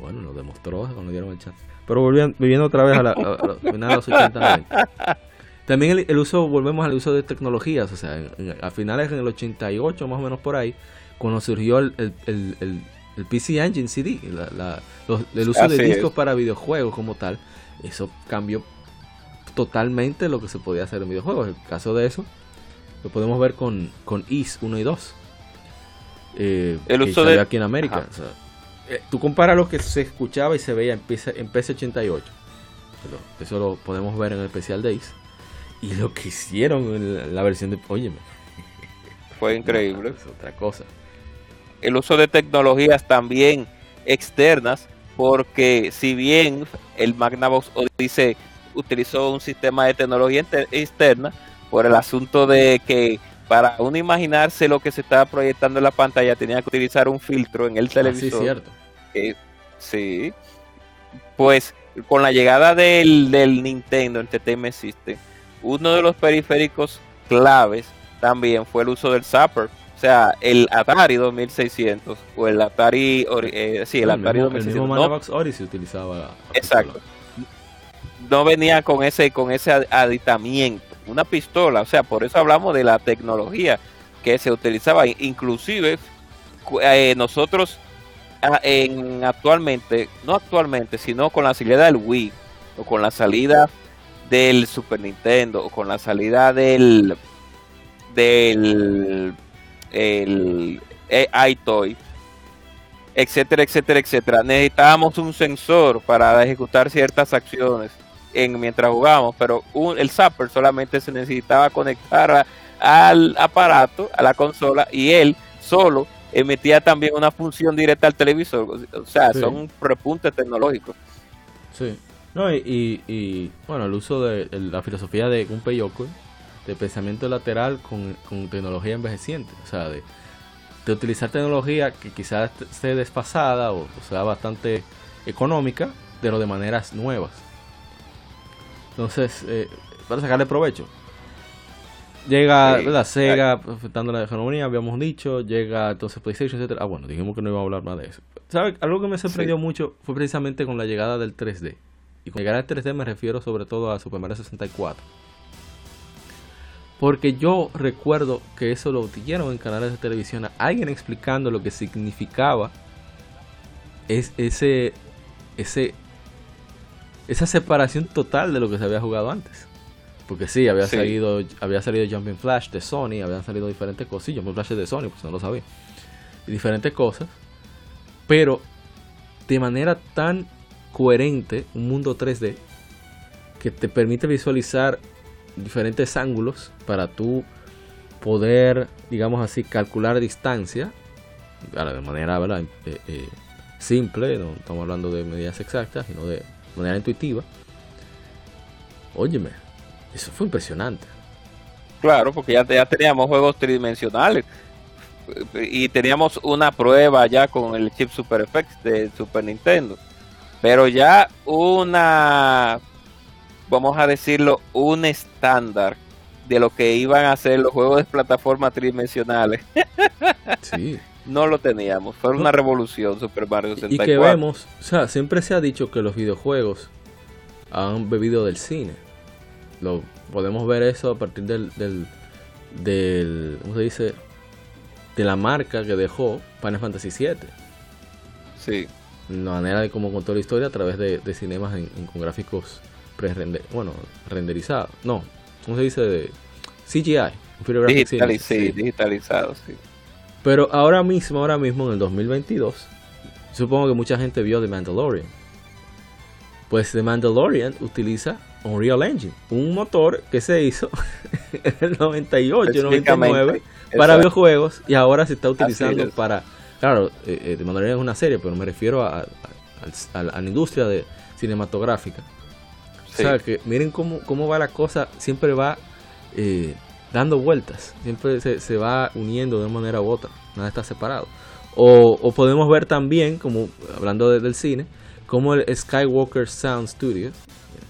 Bueno, lo demostró cuando dieron el chat. Pero volviendo, viviendo otra vez a, la, de los 80, También el, uso, volvemos al uso de tecnologías, o sea, a finales en el 88, más o menos por ahí, cuando surgió el, el, el PC Engine CD, el uso de discos para videojuegos como tal, eso cambió totalmente lo que se podía hacer en videojuegos. El caso de eso lo podemos ver con, con IS 1 y 2. Eh, el uso de aquí en América. O sea, eh, tú comparas lo que se escuchaba y se veía en, PC, en PS88. Eso lo podemos ver en el especial Days. Y lo que hicieron en la versión de. Óyeme. Fue increíble. Es otra cosa. El uso de tecnologías también externas. Porque si bien el Magnavox Odyssey utilizó un sistema de tecnología externa, por el asunto de que para uno imaginarse lo que se estaba proyectando en la pantalla tenía que utilizar un filtro en el ah, televisor. sí, cierto. sí. Pues con la llegada del, del Nintendo Entertainment System, uno de los periféricos claves también fue el uso del Zapper. O sea, el Atari 2600 o el Atari, eh, sí, el, Atari 2600. El mismo Odyssey utilizaba. Exacto. no venía con ese, con ese aditamiento. Una pistola, o sea, por eso hablamos de la tecnología que se utilizaba. Inclusive eh, nosotros en actualmente, no actualmente, sino con la salida del Wii o con la salida del Super Nintendo o con la salida del del el, eh, iToy etcétera, etcétera, etcétera. Necesitábamos un sensor para ejecutar ciertas acciones en, mientras jugábamos, pero el Zapper solamente se necesitaba conectar al aparato, a la consola, y él solo emitía también una función directa al televisor. O sea, son repuntes tecnológicos. Sí. No, y, y, bueno, el uso de la filosofía de un Yoko, de pensamiento lateral con, con tecnología envejeciente. O sea, de, de utilizar tecnología que quizás esté desfasada o, sea bastante económica, pero de maneras nuevas. Entonces, eh, para sacarle provecho. Llega la Sega afectando la hegemonía, habíamos dicho, llega entonces PlayStation, etcétera. Ah, bueno, dijimos que no iba a hablar más de eso. ¿Sabe? Algo que me sorprendió mucho fue precisamente con la llegada del 3D. Y con la llegada del 3D me refiero sobre todo a Super Mario 64 porque yo recuerdo que eso lo dieron en canales de televisión a alguien explicando lo que significaba es ese, ese, esa separación total de lo que se había jugado antes. Porque sí, había salido había salido Jumping Flash de Sony, habían salido diferentes cosas. Jumping Flash de Sony, pues no lo sabía. Y diferentes cosas. Pero de manera tan coherente, un mundo 3D que te permite visualizar diferentes ángulos para tú poder, digamos así, calcular distancia de manera eh, eh, simple, no estamos hablando de medidas exactas, sino de manera intuitiva. Óyeme, eso fue impresionante. Claro, porque ya, ya teníamos juegos tridimensionales y teníamos una prueba ya con el chip Super FX de Super Nintendo. Pero ya una vamos a decirlo, un estándar de lo que iban a ser los juegos de plataforma tridimensionales. sí. No lo teníamos, fue una revolución Super Mario 64. Y que vemos, o sea, siempre se ha dicho que los videojuegos han bebido del cine. Lo, podemos ver eso a partir del, del, del ¿cómo se dice? De la marca que dejó Final Fantasy VII. Sí. La manera de cómo contó la historia a través de, cinemas con gráficos bueno, renderizado. No, ¿cómo se dice? De CGI. digitalizado, sí. Pero ahora mismo, ahora mismo en el 2022, supongo que mucha gente vio The Mandalorian. Pues The Mandalorian utiliza Unreal Engine, un motor que se hizo en el 98, 99 para videojuegos y ahora se está utilizando para... Claro, eh, eh, The Mandalorian es una serie, pero me refiero a, a la industria de cinematográfica. O sea, que miren cómo, cómo va la cosa, siempre va eh, dando vueltas, siempre se, va uniendo de una manera u otra, nada está separado. O, podemos ver también, como hablando del cine, como el Skywalker Sound Studio,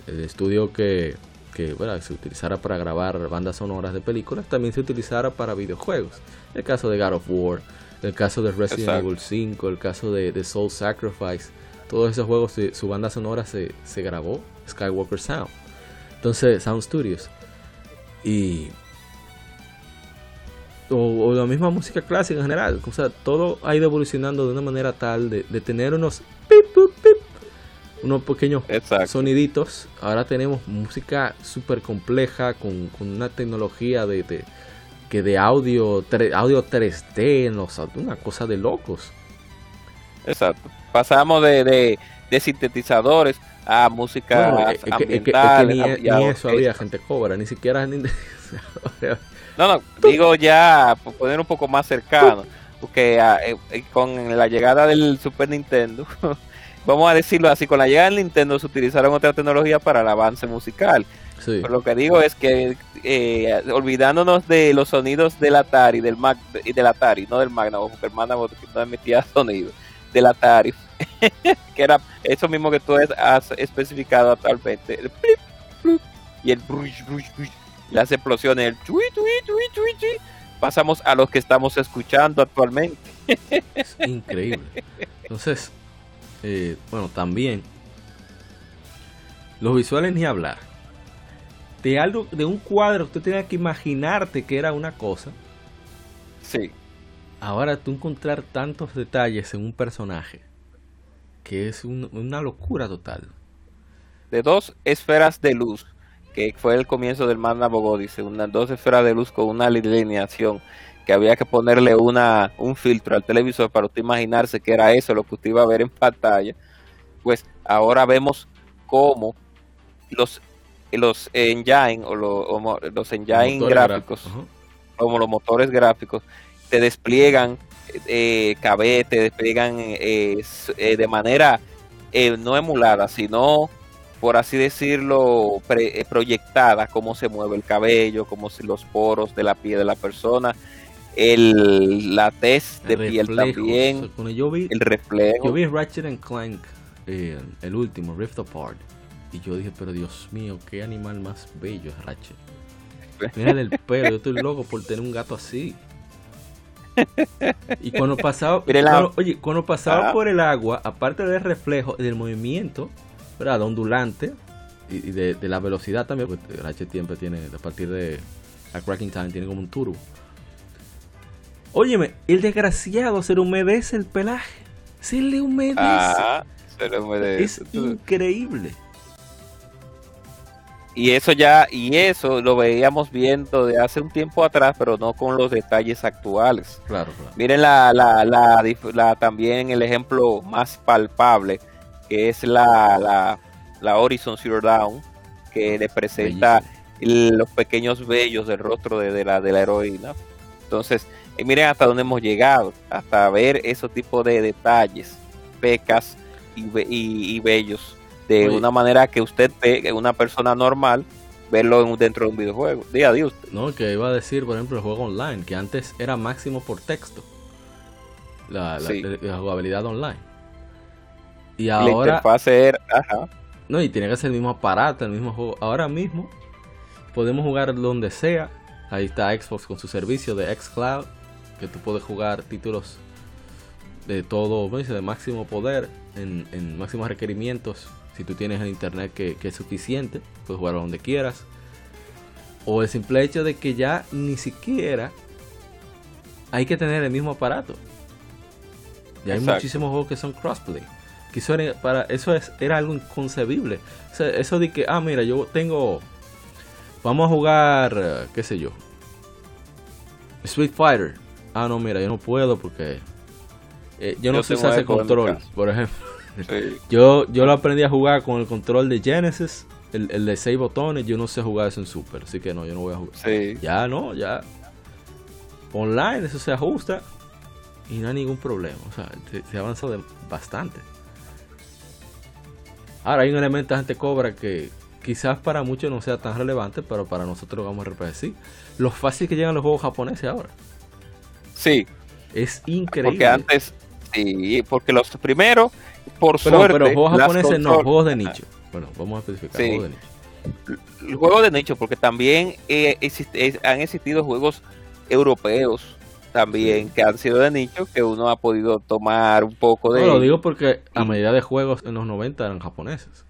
el estudio que, que se utilizara para grabar bandas sonoras de películas, también se utilizara para videojuegos. El caso de God of War, el caso de Resident Evil 5, el caso de, Soul Sacrifice, todos esos juegos, su banda sonora se, se grabó Skywalker Sound. Entonces, Sound Studios. Y. O, la misma música clásica en general. O sea, todo ha ido evolucionando de una manera tal de, tener unos. unos pequeños soniditos. Ahora tenemos música súper compleja con, una tecnología de, que de audio, audio 3D, en los, una cosa de locos. Exacto. Pasamos de, de sintetizadores a música ambiental. ni, eso había gente cobra, ni siquiera no, no, digo ya poner un poco más cercano, porque ah, eh, eh, con la llegada del Super Nintendo, vamos a decirlo así, con la llegada del Nintendo se utilizaron otra tecnología para el avance musical. lo que digo es que eh, olvidándonos de los sonidos del Atari, del Mac, del Atari, no del Magnavox, porque el Magnavox no emitía sonido, del Atari que era eso mismo que tú has especificado actualmente. El y el las explosiones, el pasamos a los que estamos escuchando actualmente. Es increíble. Entonces, eh, bueno, también Los visuales ni hablar. De algo, de un cuadro, usted tenía que imaginarte que era una cosa. Sí. Ahora tú encontrar tantos detalles en un personaje que es una locura total. De dos esferas de luz, que fue el comienzo del Manda dice, unas dos esferas de luz con una alineación que había que ponerle una, un filtro al televisor para usted imaginarse que era eso lo que usted iba a ver en pantalla, pues ahora vemos cómo los, los engine o, los engine gráficos, como los motores gráficos, te despliegan eh, te despliegan eh, eh, de manera eh, no emulada, sino por así decirlo, proyectada, cómo se mueve el cabello, cómo si los poros de la piel de la persona, el, la tez de piel también, yo vi, el reflejo. Yo vi Ratchet and Clank, eh, el último, Rift Apart, y yo dije, pero Dios mío, qué animal más bello es Ratchet. Mira el pelo, yo estoy loco por tener un gato así. Y cuando pasaba, oye, cuando pasaba ah. por el agua, aparte del reflejo y del movimiento, ¿verdad? ondulante y, de, de, la velocidad también, porque Ratchet siempre tiene, a partir de a Cracking Time, tiene como un turbo. Óyeme, el desgraciado se le humedece el pelaje. Se le humedece. Ah, se le humedece. Es increíble. Y eso ya, y eso lo veíamos viendo de hace un tiempo atrás, pero no con los detalles actuales. Claro, claro. Miren la, la, la, la también el ejemplo más palpable, que es la, la, la Horizon Zero Dawn, que le presenta los pequeños vellos del rostro de, de, la, de la heroína. Entonces, y miren hasta dónde hemos llegado, hasta ver esos tipos de detalles, pecas y, y, bellos, de una manera que usted ve, una persona normal, verlo dentro de un videojuego. Diga, Dios. No, que iba a decir, por ejemplo, el juego online, que antes era máximo por texto. La, jugabilidad online. Y ahora. ajá. No, y tiene que ser el mismo aparato, el mismo juego. Ahora mismo podemos jugar donde sea. Ahí está Xbox con su servicio de xCloud que tú puedes jugar títulos de todo, de máximo poder, en, máximos requerimientos. Si tú tienes el internet que, es suficiente, puedes jugar donde quieras. O el simple hecho de que ya ni siquiera hay que tener el mismo aparato. Ya hay muchísimos juegos que son crossplay. Que eso era, para, eso es, era algo inconcebible. eso de que, ah, mira, yo tengo. Vamos a jugar, eh, qué sé yo. Street Fighter ah, no, mira, yo no puedo porque eh, yo no sé usar ese control, por ejemplo. Yo, yo lo aprendí a jugar con el control de Genesis, el, de 6 botones, yo no sé jugar eso en Super, así que no, yo no voy a jugar. Ya no, ya. Online eso se ajusta y no hay ningún problema, o sea, se, avanza bastante. Ahora hay un elemento de gente cobra que quizás para muchos no sea tan relevante, pero para nosotros lo vamos a repetir. Lo fácil que llegan los juegos japoneses ahora. Sí. Es increíble. Porque antes, sí, porque los primeros, por suerte. Pero juegos japoneses no, juegos de nicho. Bueno, vamos a especificar juegos de nicho. Juegos de nicho, porque también eh, han existido juegos europeos también que han sido de nicho que uno ha podido tomar un poco de. No, lo digo porque a medida de juegos en los 90 eran japoneses.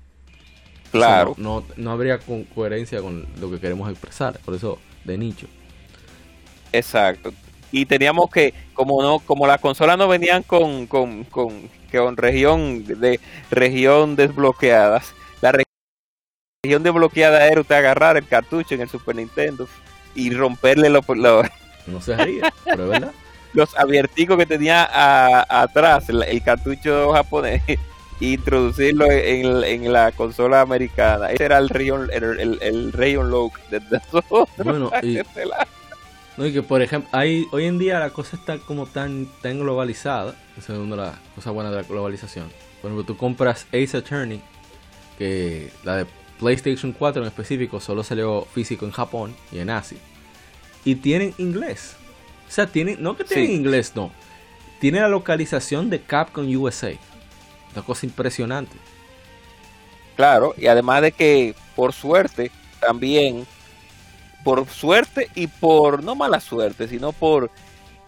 Claro. no, no, habría coherencia con lo que queremos expresar, por eso de nicho. Exacto y teníamos que como no como las consolas no venían con con, con, con región de región desbloqueadas la región desbloqueada era usted agarrar el cartucho en el Super Nintendo y romperle los no se haría pero verdad los abierticos que tenía atrás el, cartucho japonés e introducirlo en, en, la consola americana ese era el region el, el, el region lock de, bueno, y, no, y que por ejemplo, hay, hoy en día la cosa está como tan, tan globalizada, esa es una de las cosas buenas de la globalización. Por ejemplo, tú compras Ace Attorney, que la de PlayStation 4 en específico solo salió físico en Japón y en Asia. Y tienen inglés. O sea, tienen, no que tienen inglés, no. Tiene la localización de Capcom USA. Una cosa impresionante. Claro, y además de que, por suerte, también por suerte y por no mala suerte, sino por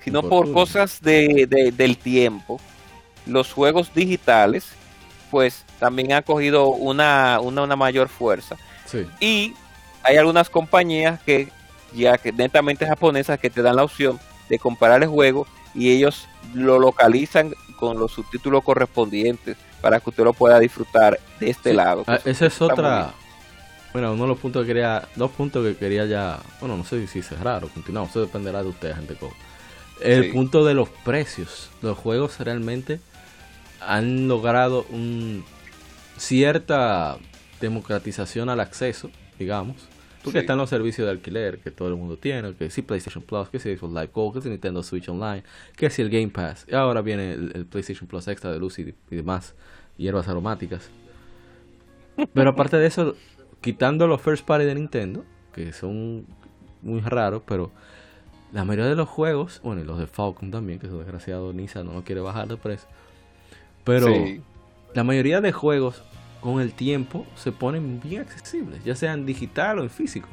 sino por, cosas de, del tiempo, los juegos digitales pues también ha cogido una, una, una mayor fuerza. Sí. Y hay algunas compañías que ya que netamente japonesas que te dan la opción de comprar el juego y ellos lo localizan con los subtítulos correspondientes para que usted lo pueda disfrutar de este Sí. lado. Ah, esa es otra. Bueno, uno de los puntos que quería. Dos puntos que quería ya. Bueno, no sé si cerrar o continuar. Eso dependerá de ustedes, gente. El Sí. punto de los precios. Los juegos realmente han logrado un cierta democratización al acceso, digamos. Porque Sí. están los servicios de alquiler que todo el mundo tiene, que si PlayStation Plus, que si Xbox Live Gold, que si Nintendo Switch Online, que si el Game Pass. Y ahora viene el, el PlayStation Plus Extra de luz y, y demás, hierbas aromáticas. Pero aparte de eso, quitando los first party de Nintendo, que son muy raros, pero la mayoría de los juegos, bueno, y los de Falcon también, que su desgraciado Nissan no lo quiere bajar de precio. Pero Sí. la mayoría de juegos con el tiempo se ponen bien accesibles, ya sea en digital o en físico.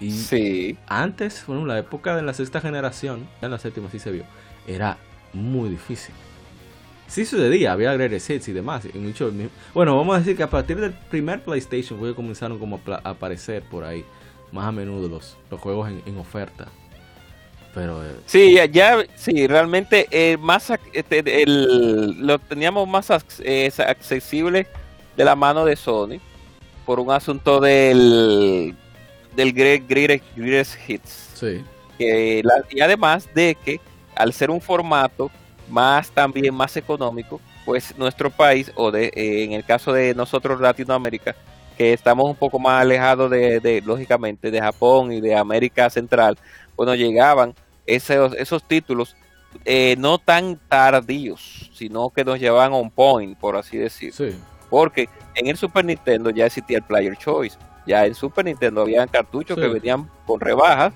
Y Sí. antes, bueno, la época de la sexta generación, ya en la séptima sí se vio, era muy difícil. Sí sucedía, había hits y demás. Y mucho, bueno, vamos a decir que a partir del primer PlayStation fue que comenzaron como a aparecer por ahí más a menudo los, los juegos en, en oferta. Pero eh, Sí, ya, ya- sí, realmente eh, más este, el- lo teníamos más ac- accesible de la mano de Sony por un asunto del del Great, Greatest- Greatest Hits. sí, que la- y además de que al ser un formato más también más económico, pues nuestro país o de eh, en el caso de nosotros Latinoamérica que estamos un poco más alejados de, de, lógicamente de Japón y de América Central, bueno llegaban esos esos títulos eh, no tan tardíos, sino que nos llevaban on point, por así decir. sí. Porque en el Super Nintendo ya existía el Player Choice. Ya en Super Nintendo habían cartuchos Sí. que venían con rebajas,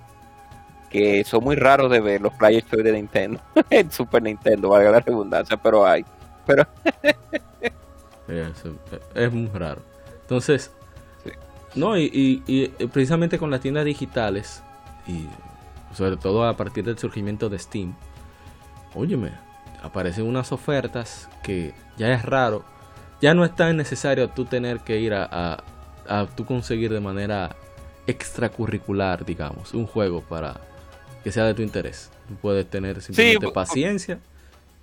que son muy raros de ver los Player Choice de Nintendo. en Super Nintendo, valga la redundancia, pero hay. Pero Es, es muy raro. Entonces, Sí. no, y, y- y, eh, precisamente con las tiendas digitales, y sobre todo a partir del surgimiento de Steam, óyeme, aparecen unas ofertas que ya es raro, ya no es tan necesario tú tener que ir a, a, a tú conseguir de manera extracurricular, digamos, un juego para que sea de tu interés. Tú puedes tener simplemente paciencia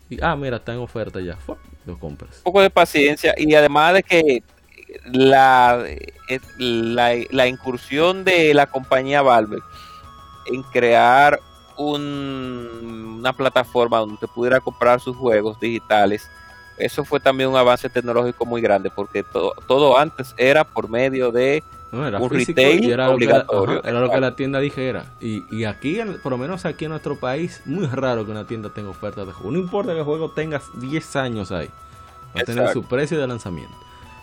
y, ah, mira, está en oferta ya, lo compras. un poco de paciencia y además de que la, eh, la, la incursión de la compañía Valve en crear un- una plataforma donde te pudiera comprar sus juegos digitales, eso fue también un avance tecnológico muy grande porque todo, todo antes era por medio de No, era un retail era lo que la- obligatorio. ajá, era lo que la tienda dijera. Y, y aquí, en- por lo menos aquí en nuestro país, muy raro que una tienda tenga ofertas de juego. No importa que el juego tenga 10 años ahí. Va a tener su precio de lanzamiento.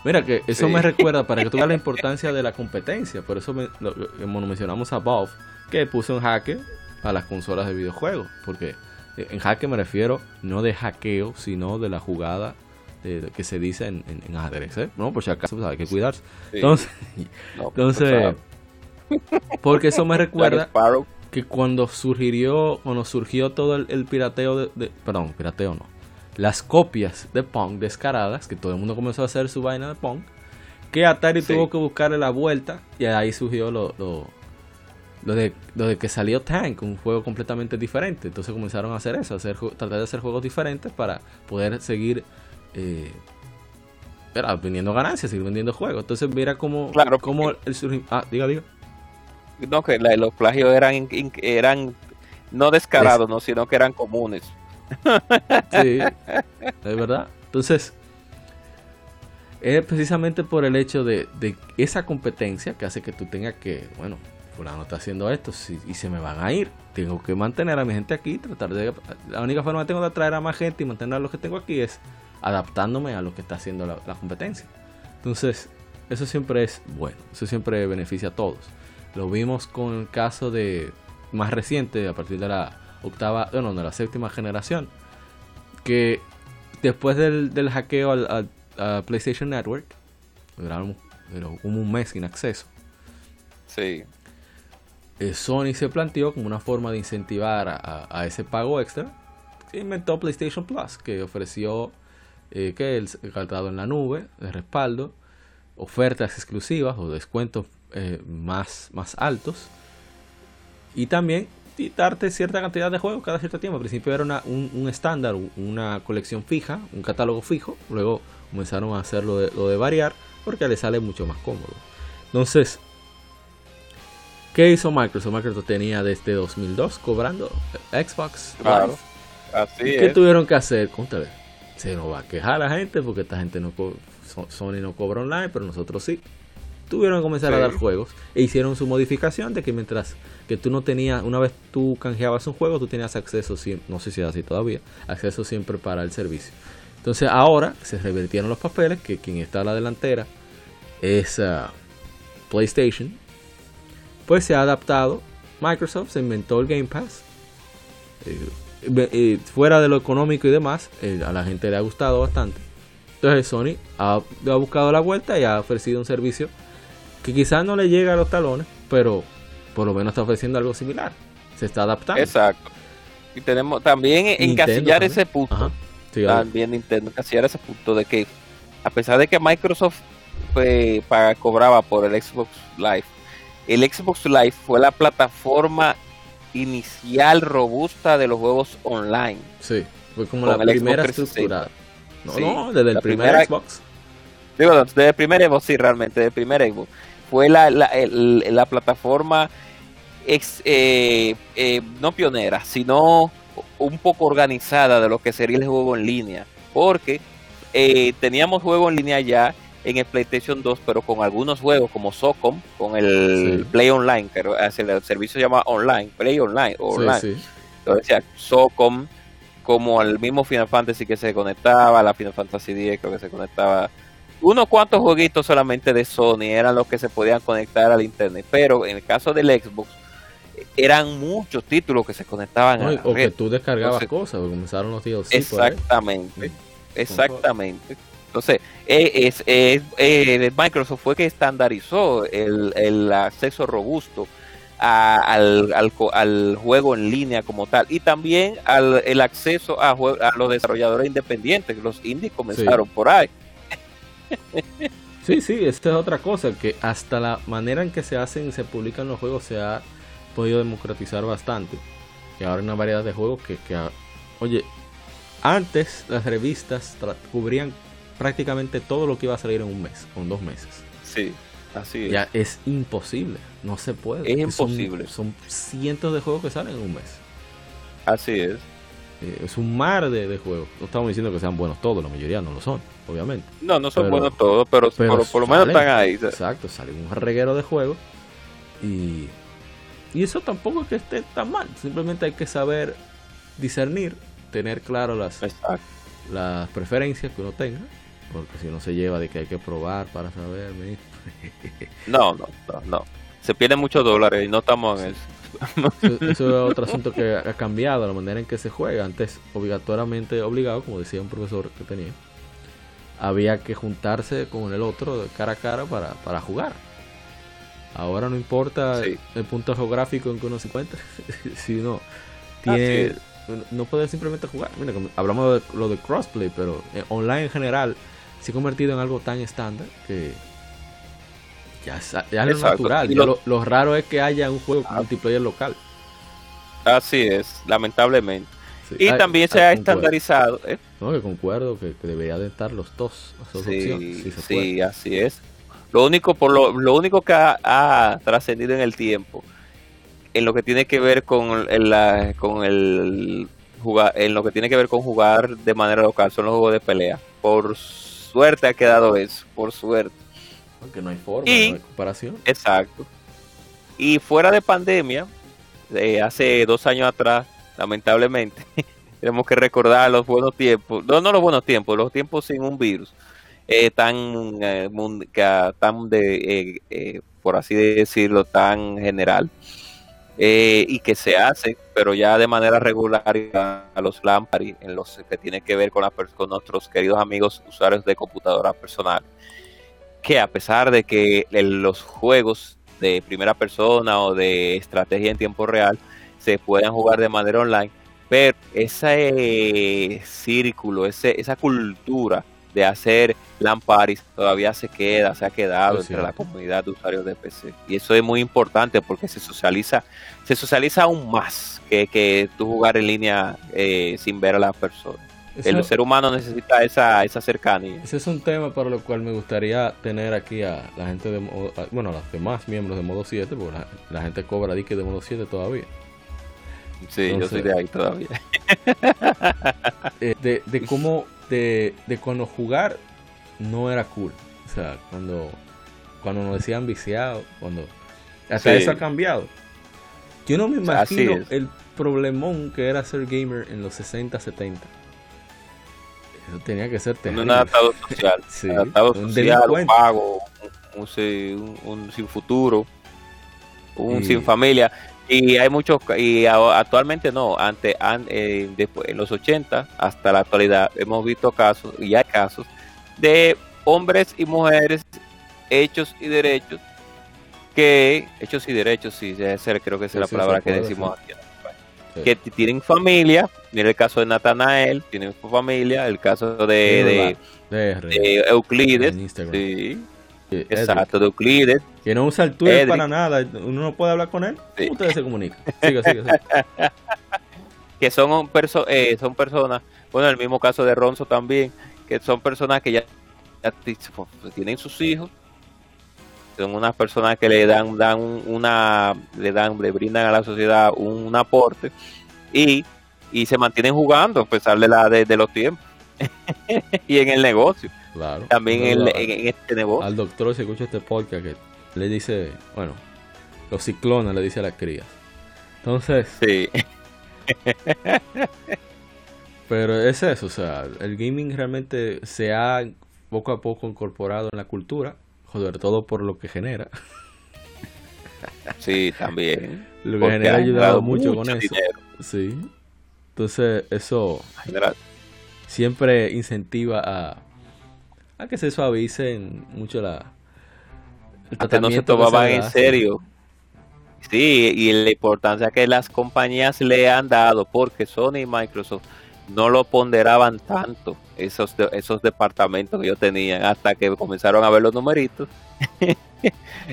Mira que eso Sí. me recuerda para que tú veas la importancia de la competencia. Por eso me- lo, lo- como mencionamos a Valve, que puso un jaque a las consolas de videojuegos. Porque eh, en jaque me refiero no de hackeo, sino de la jugada de, de que se dice en, en, en ajedrez. ¿eh? No, por si acaso pues, hay que cuidarse. Sí, Entonces, no, entonces, porque eso me recuerda que cuando surgió, cuando surgió todo el, el pirateo de, de- perdón, pirateo no, las copias de Pong descaradas, que todo el mundo comenzó a hacer su vaina de Pong, que Atari Sí. tuvo que buscarle la vuelta y ahí surgió lo, lo, lo de, lo de que salió Tank, un juego completamente diferente. Entonces comenzaron a hacer eso, a hacer, tratar de hacer juegos diferentes para poder seguir eh, vendiendo ganancias, seguir vendiendo juegos. Entonces mira cómo, Claro, cómo el. Ah, diga, diga. no que la- los plagios eran eran no descarados, no, sino que eran comunes. Sí, es verdad. Entonces, es precisamente por el hecho de, de esa competencia que hace que tú tengas que, bueno, fulano está haciendo esto y se me van a ir. Tengo que mantener a mi gente aquí, tratar de... La única forma que tengo de atraer a más gente y mantener a los que tengo aquí es adaptándome a lo que está haciendo la, competencia. Entonces, eso siempre es bueno, eso siempre beneficia a todos. Lo vimos con el caso de más reciente, a partir de la octava, bueno, de la séptima generación, que después del, del hackeo al, a PlayStation Network, duraron como un mes sin acceso, Sí. Eh, Sony se planteó como una forma de incentivar a, ese pago extra, inventó PlayStation Plus, que ofreció eh, que el cargado en la nube de respaldo, ofertas exclusivas o descuentos eh, más, más altos y también darte cierta cantidad de juegos cada cierto tiempo. Al principio era un, estándar, una colección fija, un catálogo fijo. Luego comenzaron a hacer lo de, de variar porque le sale mucho más cómodo. Entonces, ¿qué hizo Microsoft? Microsoft tenía desde 2002 cobrando Xbox Live. Así ¿Qué tuvieron que hacer? Contale. Se nos va a quejar la gente porque esta gente no Sony no cobra online, pero nosotros sí. Tuvieron que comenzar a dar juegos e hicieron su modificación de que mientras que tú no tenías, una vez tú canjeabas un juego, tú tenías acceso, no sé si es así todavía, acceso siempre para el servicio. Entonces ahora se revertieron los papeles, que quien está a la delantera es ah, PlayStation, pues se ha adaptado, Microsoft se inventó el Game Pass. Eh, eh, fuera de lo económico y demás, eh, a la gente le ha gustado bastante. Entonces Sony ha, ha buscado la vuelta y ha ofrecido un servicio que quizás no le llega a los talones, pero por lo menos está ofreciendo algo similar. Se está adaptando. Exacto. Y tenemos también encasillar ese punto. también Nintendo encasillar ese punto de que a pesar de que Microsoft pues, cobraba por el Xbox Live, el Xbox Live fue la plataforma inicial robusta de los juegos online. Sí, fue como la primera estructura. No, no, desde el primer Xbox. Digo, desde el primer Xbox, sí, realmente, desde el primer Xbox fue la, la, la plataforma ex, eh, eh, no pionera, sino un poco organizada de lo que sería el juego en línea. Porque eh, teníamos juego en línea ya en el PlayStation 2, pero con algunos juegos como Socom, con el Play Online, que el servicio se llama Online, Play Online. online. Entonces Socom, como el mismo Final Fantasy que se conectaba, la Final Fantasy X creo que se conectaba unos cuantos jueguitos solamente de Sony eran los que se podían conectar al internet, pero en el caso del Xbox eran muchos títulos que se conectaban a la o que tú descargabas cosas, comenzaron los tíos. Exactamente, exactamente. Entonces, es, es, Microsoft fue que estandarizó el, acceso robusto al, al, juego en línea como tal y también al, el acceso a, a los desarrolladores independientes, los indies comenzaron por ahí. Sí, sí, esta es otra cosa, que hasta la manera en que se hacen y se publican los juegos se ha podido democratizar bastante. Y ahora hay una variedad de juegos que, que oye, antes las revistas cubrían prácticamente todo lo que iba a salir en un mes, o en dos meses. Sí, así es. Ya es imposible, no se puede. Es imposible. Son, cientos de juegos que salen en un mes. Así es. Eh, es un mar de, de juegos. No estamos diciendo que sean buenos todos, la mayoría no lo son obviamente. No, no son buenos todos, pero, por, lo menos están ahí. Exacto, sale un reguero de juego y, y eso tampoco es que esté tan mal, simplemente hay que saber discernir, tener claro las, las preferencias que uno tenga, porque si uno se lleva de que hay que probar para saber. no, no, no, no. Se pierden muchos dólares y no estamos en eso. eso. es otro asunto que ha cambiado, la manera en que se juega. Antes, obligatoriamente obligado, como decía un profesor que tenía, había que juntarse con el otro cara a cara para, para jugar. Ahora no importa el punto geográfico en que uno se encuentre, sino tiene, no puede simplemente jugar. Mira, hablamos de lo de crossplay, pero eh, online en general se ha convertido en algo tan estándar que ya, es natural. lo, raro es que haya un juego ah. multiplayer local. Así es, lamentablemente y también se ha estandarizado. ¿eh? No, que concuerdo que, debería de estar los dos. sí, así es. Lo único, por lo, lo único que ha, trascendido en el tiempo, en lo que tiene que ver con el, con el jugar, en lo que tiene que ver con jugar de manera local, son los juegos de pelea. Por suerte ha quedado eso, por suerte. Porque no hay forma, de comparación. Exacto. Y fuera de pandemia, hace dos años atrás, lamentablemente. Tenemos que recordar los buenos tiempos, no, no los buenos tiempos, los tiempos sin un virus eh, tan, eh, tan de, eh, eh, por así decirlo, tan general. Y que se hace, pero ya de manera regular a los Lampari, en los que tiene que ver con, la, con nuestros queridos amigos usuarios de computadora personal, que a pesar de que los juegos de primera persona o de estrategia en tiempo real se puedan jugar de manera online, pero ese círculo, ese, esa cultura de hacer Lamparis todavía se queda, se ha quedado entre la comunidad de usuarios de PC. Y eso es muy importante porque se socializa, se socializa aún más que, que tú jugar en línea eh, sin ver a la persona. el ser humano necesita esa, esa cercanía. Ese es un tema para lo cual me gustaría tener aquí a la gente de bueno, a los demás miembros de modo 7, porque la, gente cobra dique de modo 7 todavía. Sí, yo soy de ahí todavía. Eh, de, de cómo de, de cuando jugar no era cool. O sea, cuando, cuando nos decían viciado, cuando... Hasta eso ha cambiado. Yo no me imagino el problemón que era ser gamer en los 60, 70. Eso tenía que ser terrible. Un adaptado social. sí, adaptado social, un pago, un, sin futuro, un sin familia. Y hay muchos, y actualmente no, antes, eh, después, en los 80 hasta la actualidad hemos visto casos, y hay casos, de hombres y mujeres hechos y derechos que, hechos y derechos, sí, creo que es la palabra que decimos aquí. Que tienen familia, mira el caso de Natanael, tienen familia, el caso de, de, Euclides, sí, Exacto, de Euclides. Que no usa el Twitter para nada, uno no puede hablar con él. Ustedes se comunican. Sigue, sigue, que son, eh, son personas, bueno, el mismo caso de Ronzo también, que son personas que ya, tienen sus hijos, son unas personas que le dan, dan una, le dan, le brindan a la sociedad un, aporte y, y se mantienen jugando a pesar de, la, de los tiempos y en el negocio. Claro. También en, este negocio. Al doctor se escucha este podcast que le dice, bueno, los ciclones le dice a las crías. Entonces. Sí. pero es eso, o sea, el gaming realmente se ha poco a poco incorporado en la cultura, sobre todo por lo que genera. Sí, también. lo que genera ha ayudado mucho, con eso. Sí. Entonces, eso siempre incentiva a a que se suavicen mucho la el no se tomaban en serio. Sí y la importancia que las compañías le han dado porque Sony y Microsoft no lo ponderaban tanto esos esos departamentos que ellos tenían hasta que comenzaron a ver los numeritos.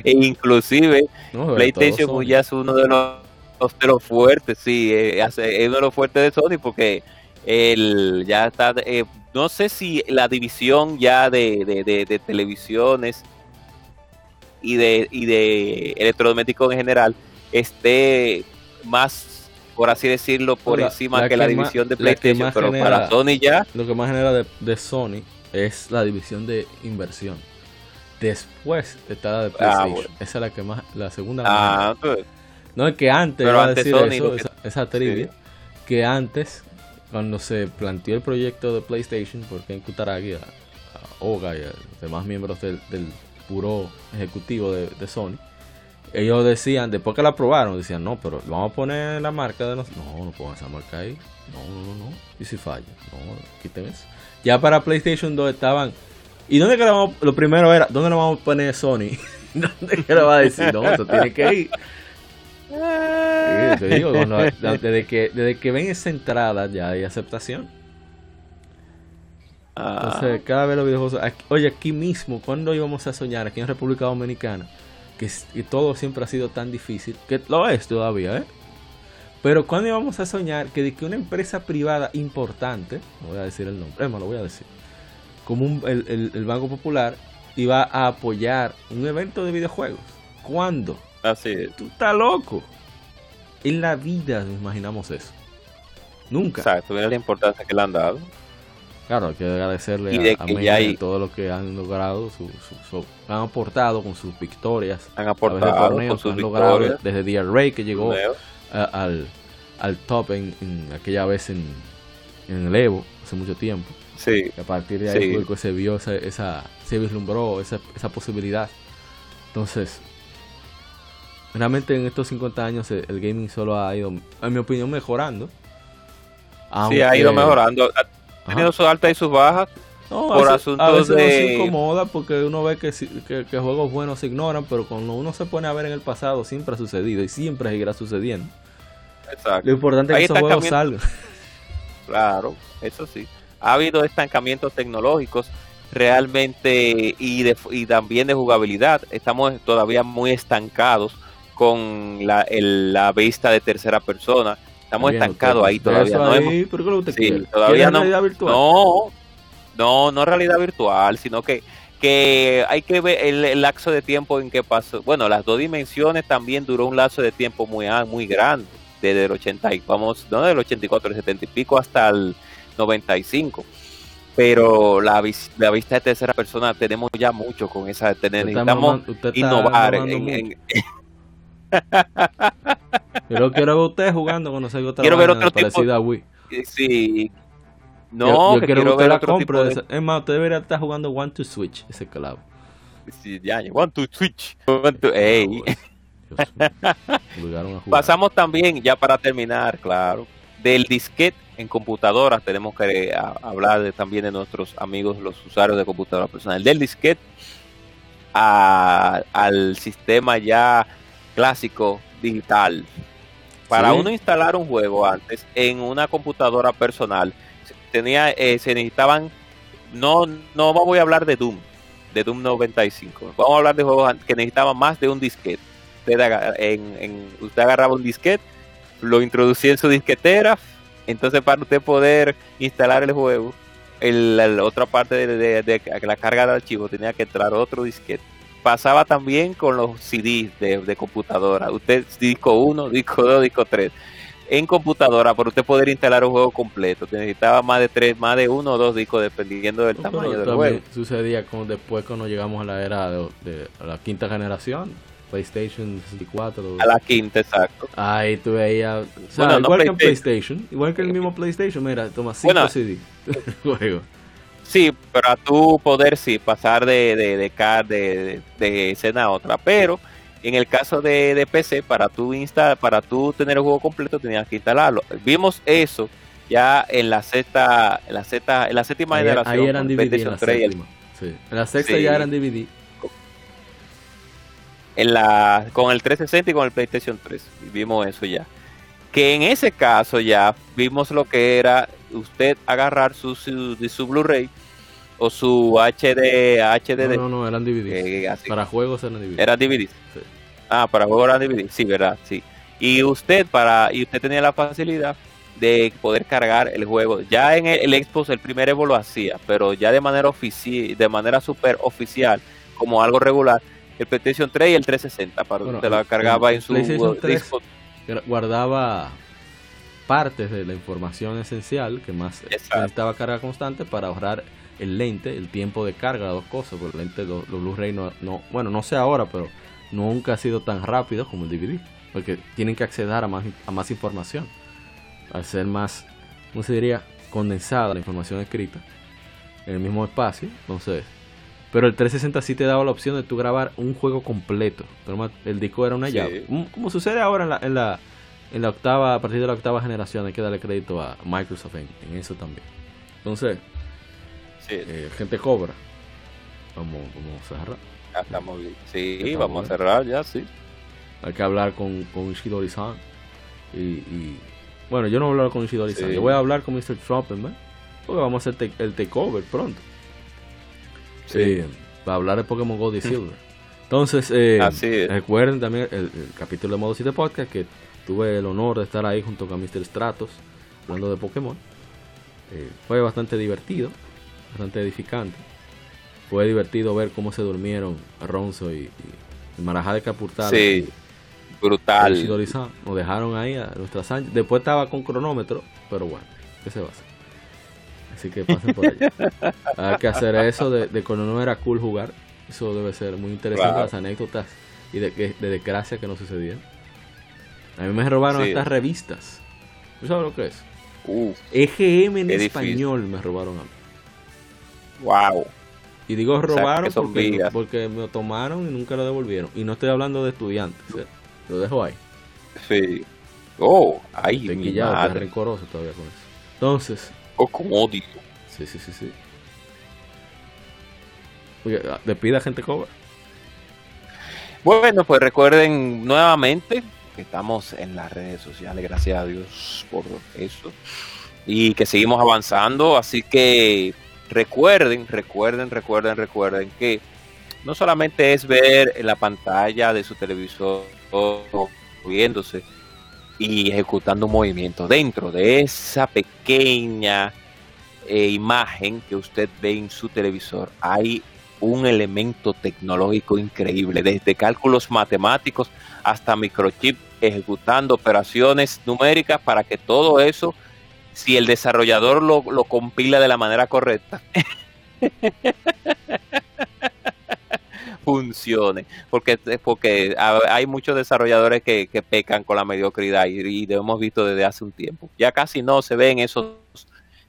E inclusive PlayStation ya es uno de los, de los fuertes sí eh, es uno de los fuertes de Sony porque él ya está eh, no sé si la división ya de, televisiones y de, y de electrodomésticos en general esté más, por así decirlo, por encima que, la división de PlayStation, pero para Sony ya... Lo que más genera de, Sony es la división de inversión. Después está la de ah, PlayStation. Esa es la que más, la segunda. Ah, pues. no es que antes, pero antes decir Sony, eso, esa, trivia, que antes cuando se planteó el proyecto de PlayStation por Ken Kutaragi, a, Oga y a los demás miembros del, del puro ejecutivo de, Sony, ellos decían, después que la aprobaron, decían, no, pero vamos a poner la marca de nosotros. No, no pongan esa marca ahí. No, no, no, no. ¿Y si falla? No, quiten eso. Ya para PlayStation 2 estaban... ¿Y dónde que vamos? Lo primero era, ¿dónde lo vamos a poner Sony? ¿Dónde que lo va a decir? No, eso tiene que ir desde, que, desde que ven esa entrada ya hay aceptación. Ah. Entonces, cada vez los videojuegos. oye, aquí mismo, cuando íbamos a soñar, aquí en República Dominicana, que, todo siempre ha sido tan difícil, que lo es todavía, ¿eh? Pero cuando íbamos a soñar que de que una empresa privada importante, no voy a decir el nombre, no lo voy a decir, como el, el Banco Popular, iba a apoyar un evento de videojuegos. ¿Cuándo? Así es. Tú estás loco. En la vida nos imaginamos eso. Nunca. Exacto, mira la importancia que le han dado. Claro, hay que agradecerle a, todo lo que han logrado, su, han aportado con sus victorias. Han aportado con sus victorias. desde DRA que llegó al, al top en, aquella vez en, en el Evo, hace mucho tiempo. Sí. a partir de ahí se vio esa, esa, se vislumbró esa, esa posibilidad. Entonces, Realmente en estos 50 años el, gaming solo ha ido, en mi opinión, mejorando. Sí, ha ido mejorando. Ha tenido sus altas y sus bajas. No, por a veces, a veces de... se incomoda porque uno ve que, que, juegos buenos se ignoran, pero cuando uno se pone a ver en el pasado siempre ha sucedido y siempre seguirá sucediendo. Exacto. Lo importante es que esos juegos salgan. Claro, eso sí. Ha habido estancamientos tecnológicos realmente y, de, y también de jugabilidad. Estamos todavía muy estancados con la, el- la vista de tercera persona. Estamos Bien, estancados ahí todavía. eso No, hemos- ahí, ¿Pero qué es lo que Sí, quiere? todavía ¿Quiere no. realidad virtual? No, no, no realidad virtual, sino que, que hay que ver el, el lapso de tiempo en que pasó. Bueno, las dos dimensiones también duró un lapso de tiempo muy, a- muy grande, desde el 80 y vamos, no del 84, el 70 y pico hasta el 95. Pero la, vis- la vista de tercera persona tenemos ya mucho con esa, necesitamos innovar en- en, Yo lo quiero ver usted jugando cuando salga otra Quiero ver otro tipo- a Wii. sí, no, yo, yo que quiero, ver la otro tipo de- Es más, usted debería estar jugando One to Switch, ese clavo. sí, ya, one to switch, one to- ey. Pasamos también, ya para terminar, claro, del disquete en computadoras. Tenemos que a- hablar de- también de nuestros amigos, los usuarios de computadora personal. Del disquete a- al sistema ya clásico digital. Para Sí. uno instalar un juego antes en una computadora personal, tenía, eh, se necesitaban, no, no voy a hablar de Doom, de Doom 95. Vamos a hablar de juegos que necesitaban más de un disquete. Usted, en, en- usted agarraba un disquete, lo introducía en su disquetera, entonces para usted poder instalar el juego, el- la, la otra parte de, de- de la carga de archivo tenía que entrar otro disquete. Pasaba también con los CDs de, de computadora. Usted disco 1, disco 2, disco 3. En computadora, para usted poder instalar un juego completo, necesitaba más de tres, más de uno o dos discos, dependiendo del No, tamaño del juego. sucedía con, después cuando llegamos a la era de, de- a la quinta generación, PlayStation 64. A la quinta, exacto. Ahí tú veías, o sea, Bueno, no igual que en PlayStation. Igual que el mismo PlayStation, mira, toma 5 Bueno. CD juego. Sí, para tú poder sí pasar de, de, de, de, escena a otra. Pero en el caso de, de PC, para tú insta, para tú tener el juego completo tenías que instalarlo. Vimos eso ya en la sexta, en la sexta, en la séptima Ahí, generación. ahí eran DVD en PlayStation la 3 y el- séptima. Sí. En la sexta Sí. ya eran DVD. en la, con el 360 y con el PlayStation 3. Y vimos eso ya. Que en ese caso ya vimos lo que era usted agarrar su, su, de su Blu-ray o su HD, HDD. No, no, no, eran DVD. eh. Para juegos eran DVD. Era DVD. Sí. Ah, para juegos era DVD. Sí, verdad, sí. Y usted para y usted tenía la facilidad de poder cargar el juego. Ya en el, el Xbox el primer Evo lo hacía, pero ya de manera oficial, de manera super oficial, como algo regular, el PlayStation 3 y el 360 para Bueno, usted la el- cargaba en su PlayStation 3 disco. Gra- guardaba partes de la información esencial que más Exacto. necesitaba carga constante para ahorrar el lente, el tiempo de carga, las dos cosas, porque el lente, los, los Blu-ray no, no, bueno, no sé ahora, pero nunca ha sido tan rápido como el DVD, porque tienen que acceder a más, a más información, al ser más, ¿cómo se diría? Condensada la información escrita en el mismo espacio, entonces... Pero el 360 sí te daba la opción de tú grabar un juego completo. El disco era una Sí. llave. Como sucede ahora en la, en la en la octava, a partir de la octava generación, hay que darle crédito a Microsoft en, en eso también. Entonces, Sí, eh, gente cobra. Vamos, vamos a cerrar. ya estamos bien. Sí, Estamos vamos a cerrar ya, sí. Hay que hablar con, con Ishidori-san. Y, y- bueno, yo no voy a hablar con Ishidori-san. Sí. Yo voy a hablar con Mr. Trumpenman. Porque vamos a hacer el takeover pronto. Sí. Sí, para hablar de Pokémon Gold y Silver. Entonces, eh, Así recuerden también el, el capítulo de Modo 7 Podcast que tuve el honor de estar ahí junto con Mr. Stratos hablando de Pokémon. Eh, fue bastante divertido, bastante edificante. Fue divertido ver cómo se durmieron Ronzo y, y, Marajá de Capurtada. Sí, y brutal. Nos dejaron ahí a nuestras anchas. Después estaba con cronómetro, pero bueno, ¿qué se va a hacer? Así que pasen por allá. Hay que hacer eso de, de cuando no era cool jugar. Eso debe ser muy interesante, Claro. las anécdotas y de, de desgracia que nos sucedían. A mí me robaron Sí. estas revistas. ¿Tú sabes lo que es? Uf, EGM en difícil. español me robaron a mí. wow. Y digo robaron porque, me lo tomaron y nunca lo devolvieron. Y no estoy hablando de estudiantes. ¿eh? Lo dejo ahí. Sí. Oh, ay, Estoy quillado, estoy madre. rencoroso todavía con eso. Entonces, Oh, con odio. sí, sí, sí, sí. Oye, despida gente cobra. Bueno, pues recuerden nuevamente estamos en las redes sociales, gracias a Dios por eso. Y que seguimos avanzando, así que recuerden, recuerden, recuerden, recuerden que no solamente es ver en la pantalla de su televisor moviéndose y ejecutando un movimiento. Dentro de esa pequeña eh, imagen que usted ve en su televisor hay un elemento tecnológico increíble, desde cálculos matemáticos hasta microchip ejecutando operaciones numéricas para que todo eso, si el desarrollador lo, compila de la manera correcta, funcione. Porque, porque hay muchos desarrolladores que, pecan con la mediocridad y, lo hemos visto desde hace un tiempo. Ya casi no se ven esos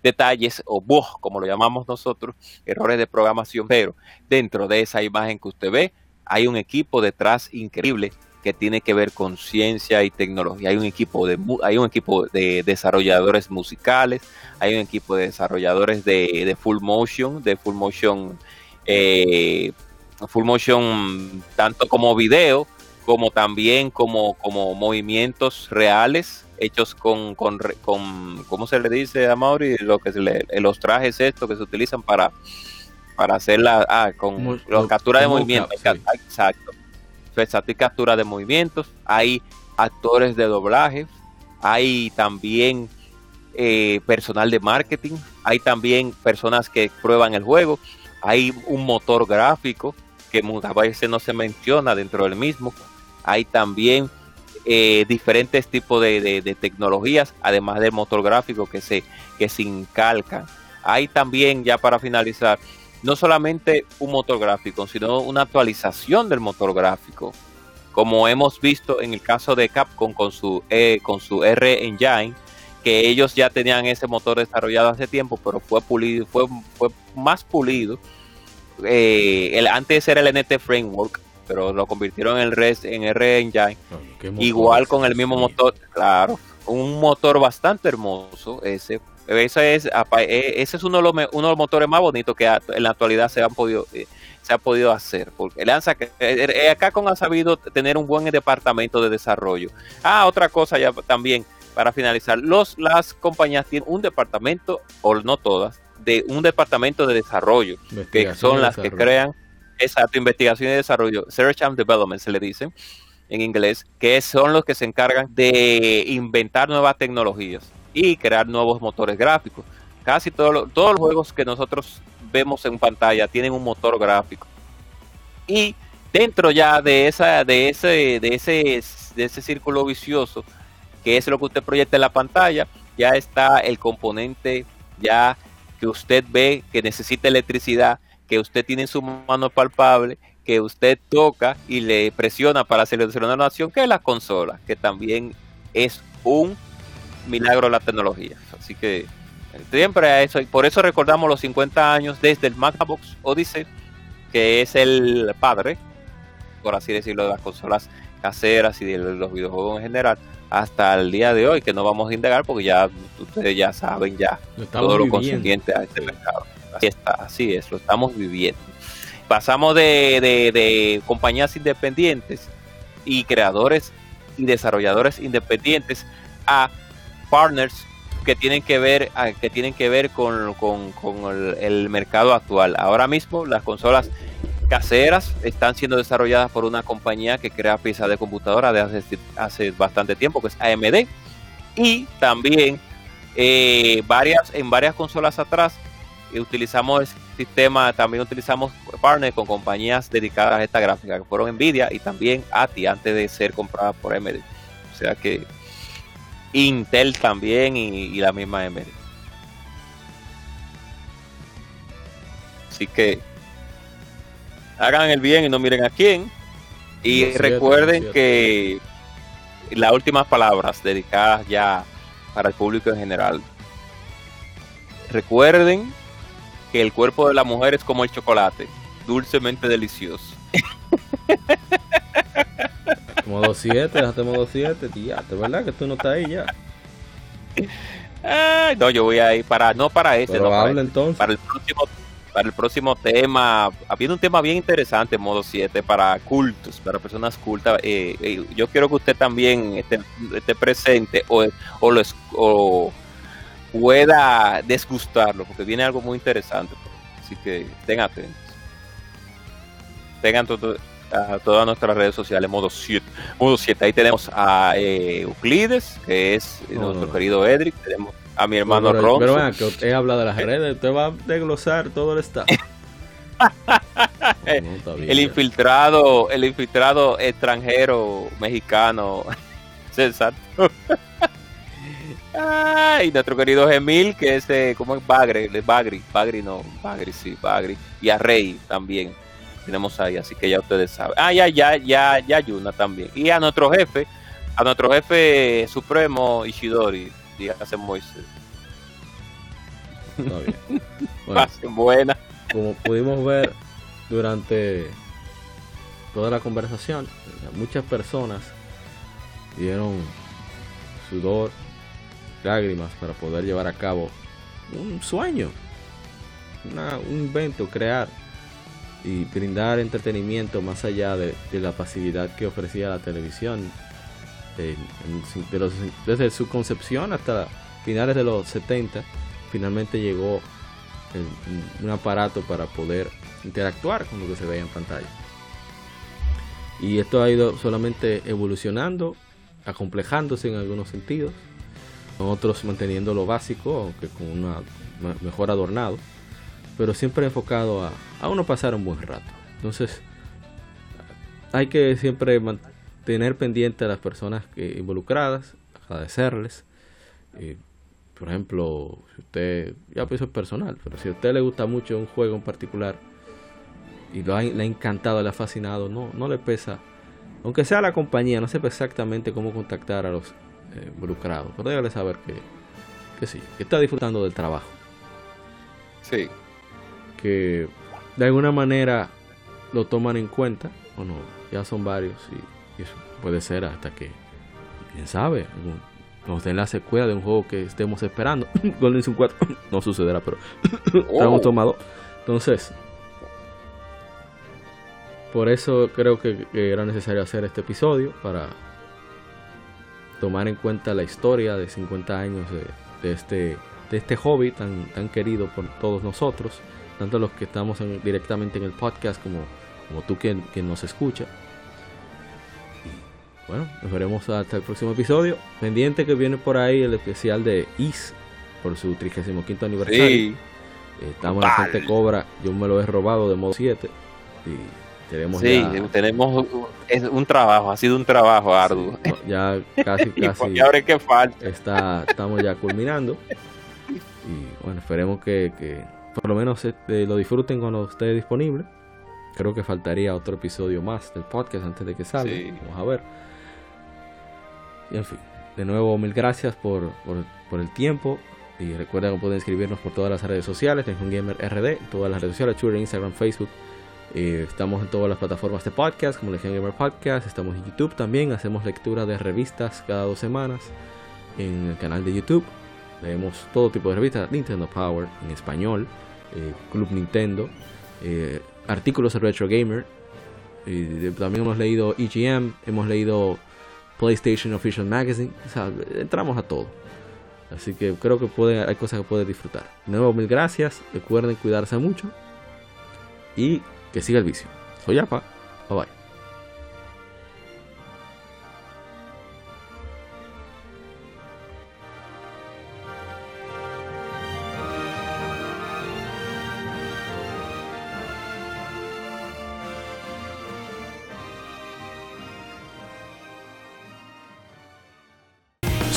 detalles o bugs, como lo llamamos nosotros, errores de programación, pero dentro de esa imagen que usted ve, hay un equipo detrás increíble que tiene que ver con ciencia y tecnología. Hay un equipo de hay un equipo de desarrolladores musicales, hay un equipo de desarrolladores de, full motion, de full motion eh, full motion tanto como video como también como, como movimientos reales hechos con, con, con ¿cómo se le dice a Mauri? Lo que se le, los trajes estos que se utilizan para, para hacer la, ah, con la captura de movimientos. Exacto. Exacto, y captura de movimientos. Hay actores de doblaje, hay también eh, personal de marketing, hay también personas que prueban el juego, hay un motor gráfico que muchas veces no se menciona dentro del mismo. Hay también eh, diferentes tipos de, tecnologías, además del motor gráfico que se, que se incalcan. Hay también, ya para finalizar, no solamente un motor gráfico, sino una actualización del motor gráfico, como hemos visto en el caso de Capcom con su, eh, con su R Engine, que ellos ya tenían ese motor desarrollado hace tiempo, pero fue pulido, fue, fue más pulido eh, el, antes era el NT Framework, pero lo convirtieron en el REST, en R Engine. Ah, igual con el mismo motor, claro, un motor bastante hermoso ese. Ese es, eh, ese es uno de, los, uno de los motores más bonitos que en la actualidad se han podido eh, se ha podido hacer porque Lanza acá con ha sabido tener un buen departamento de desarrollo. Ah otra cosa ya también para finalizar los las compañías tienen un departamento o no todas de un departamento de desarrollo, que son las que crean, exacto, investigación y desarrollo, Search and Development se le dice en inglés, que son los que se encargan de inventar nuevas tecnologías y crear nuevos motores gráficos. Casi todos los juegos que nosotros vemos en pantalla tienen un motor gráfico. Y dentro ya de esa de ese de ese de ese círculo vicioso que es lo que usted proyecta en la pantalla, ya está el componente ya que usted ve que necesita electricidad, que usted tiene en su mano palpable, que usted toca y le presiona para seleccionar una acción, que es la consola, que también es un milagro de la tecnología. Así que siempre a eso, y por eso recordamos los 50 años desde el Magnavox Odyssey, que es el padre, por así decirlo, de las consolas caseras y de los videojuegos en general, hasta el día de hoy, que no vamos a indagar porque ya ustedes ya saben ya todo lo consiguiente a este mercado. Así está, así es, lo estamos viviendo. Pasamos de, de, compañías independientes y creadores y desarrolladores independientes a partners que tienen que ver que tienen que ver con, el, mercado actual. Ahora mismo las consolas caseras están siendo desarrolladas por una compañía que crea piezas de computadora de hace, bastante tiempo, que es AMD. Y también eh, varias, en varias consolas atrás eh, utilizamos el sistema, también utilizamos partners con compañías dedicadas a esta gráfica, que fueron Nvidia y también ATI antes de ser comprada por AMD. O sea que Intel también y, y la misma AMD. Así que hagan el bien y no miren a quién. Y recuerden que las últimas palabras dedicadas ya para el público en general. Recuerden que el cuerpo de la mujer es como el chocolate, dulcemente delicioso. Modo 7, déjate modo 7, tía. ¿De verdad que tú no estás ahí ya? no, yo voy a ir para, no para ese, no para, entonces. para el próximo para el próximo tema. Habiendo un tema bien interesante, modo 7, para cultos, para personas cultas. Eh, eh, yo quiero que usted también esté, esté presente o, o, lo, o pueda desgustarlo, porque viene algo muy interesante. Así que estén atentos. Tengan todo, a todas nuestras redes sociales, modo 7. Modo 7, ahí tenemos a eh, Euclides, que es No, nuestro querido Edric. Tenemos a mi hermano Ron. pero vean que usted habla de las redes, usted va a desglosar todo el staff. No, no, el infiltrado, el infiltrado extranjero mexicano, César. Ay, nuestro querido Gemil, que es, eh, ¿cómo es? Bagre, Bagri, Bagri no, Bagri, sí, Bagri. Y a Rey también tenemos ahí, así que ya ustedes saben. Ah, ya, ya, ya, ya, Yuna también. Y a nuestro jefe, a nuestro jefe supremo, Ishidori, dígase Moisés. Está bien. Bueno, Pasen buena. como pudimos ver durante toda la conversación, muchas personas dieron sudor, lágrimas para poder llevar a cabo un sueño, una- un invento, crear y brindar entretenimiento más allá de, la pasividad que ofrecía la televisión los- desde su concepción hasta finales de los 70 finalmente llegó el- un- aparato para poder interactuar con lo que se veía en pantalla. Y esto ha ido solamente evolucionando, acomplejándose en algunos sentidos, otros manteniendo lo básico, aunque con una me- mejor adornado, pero siempre enfocado a, a uno pasar un buen rato. Entonces, hay que siempre mantener pendiente a las personas que involucradas, agradecerles. eh, por ejemplo, si usted, ya pues eso es personal, pero si a usted le gusta mucho un juego en particular y lo ha, le ha encantado, le ha fascinado, no, no le pesa, aunque sea la compañía, no sepa exactamente cómo contactar a los eh, involucrados, pero déjale saber que, que sí, que está disfrutando del trabajo, Sí. Que de alguna manera lo toman en cuenta, o no, ya son varios y, y eso puede ser hasta que, quién sabe, nos den la secuela de un juego que estemos esperando. Golden Sun 4 no sucederá, pero estamos Oh. tomados. Entonces, por eso creo que, que era necesario hacer este episodio para tomar en cuenta la historia de 50 años de, de este de este hobby tan tan querido por todos nosotros, tanto los que estamos en- directamente en el podcast como como tú que, que nos escucha. Y, bueno, nos veremos hasta el próximo episodio. Pendiente que viene por ahí el especial de Is por su 35 aniversario. Sí. Eh, Estamos en la gente cobra. Yo me lo he robado de modo 7. Y tenemos Sí, ya, tenemos es un trabajo, ha sido un trabajo arduo. sí, ya casi, Y casi ahora es que falta. está, estamos ya culminando. Y bueno, esperemos que, que por lo menos este, lo disfruten cuando esté disponible. Creo que faltaría otro episodio más del podcast antes de que salga. Sí. Vamos a ver. Y en fin, de nuevo mil gracias por, por, por el tiempo. Y recuerden que pueden escribirnos por todas las redes sociales, en Gamer RD, todas las redes sociales, Twitter, Instagram, Facebook. Eh, estamos en todas las plataformas de podcast, como Legion Gamer Podcast. Estamos en YouTube también. Hacemos lectura de revistas cada dos semanas en el canal de YouTube. Leemos todo tipo de revistas, Nintendo Power en español, eh, Club Nintendo, eh, artículos de Retro Gamer. También hemos leído EGM, hemos leído PlayStation Official Magazine. Entramos a todo. Así que creo que hay cosas que puedes disfrutar. De nuevo, mil gracias. Recuerden cuidarse mucho. Y que siga el vicio. Soy Apa. Bye bye.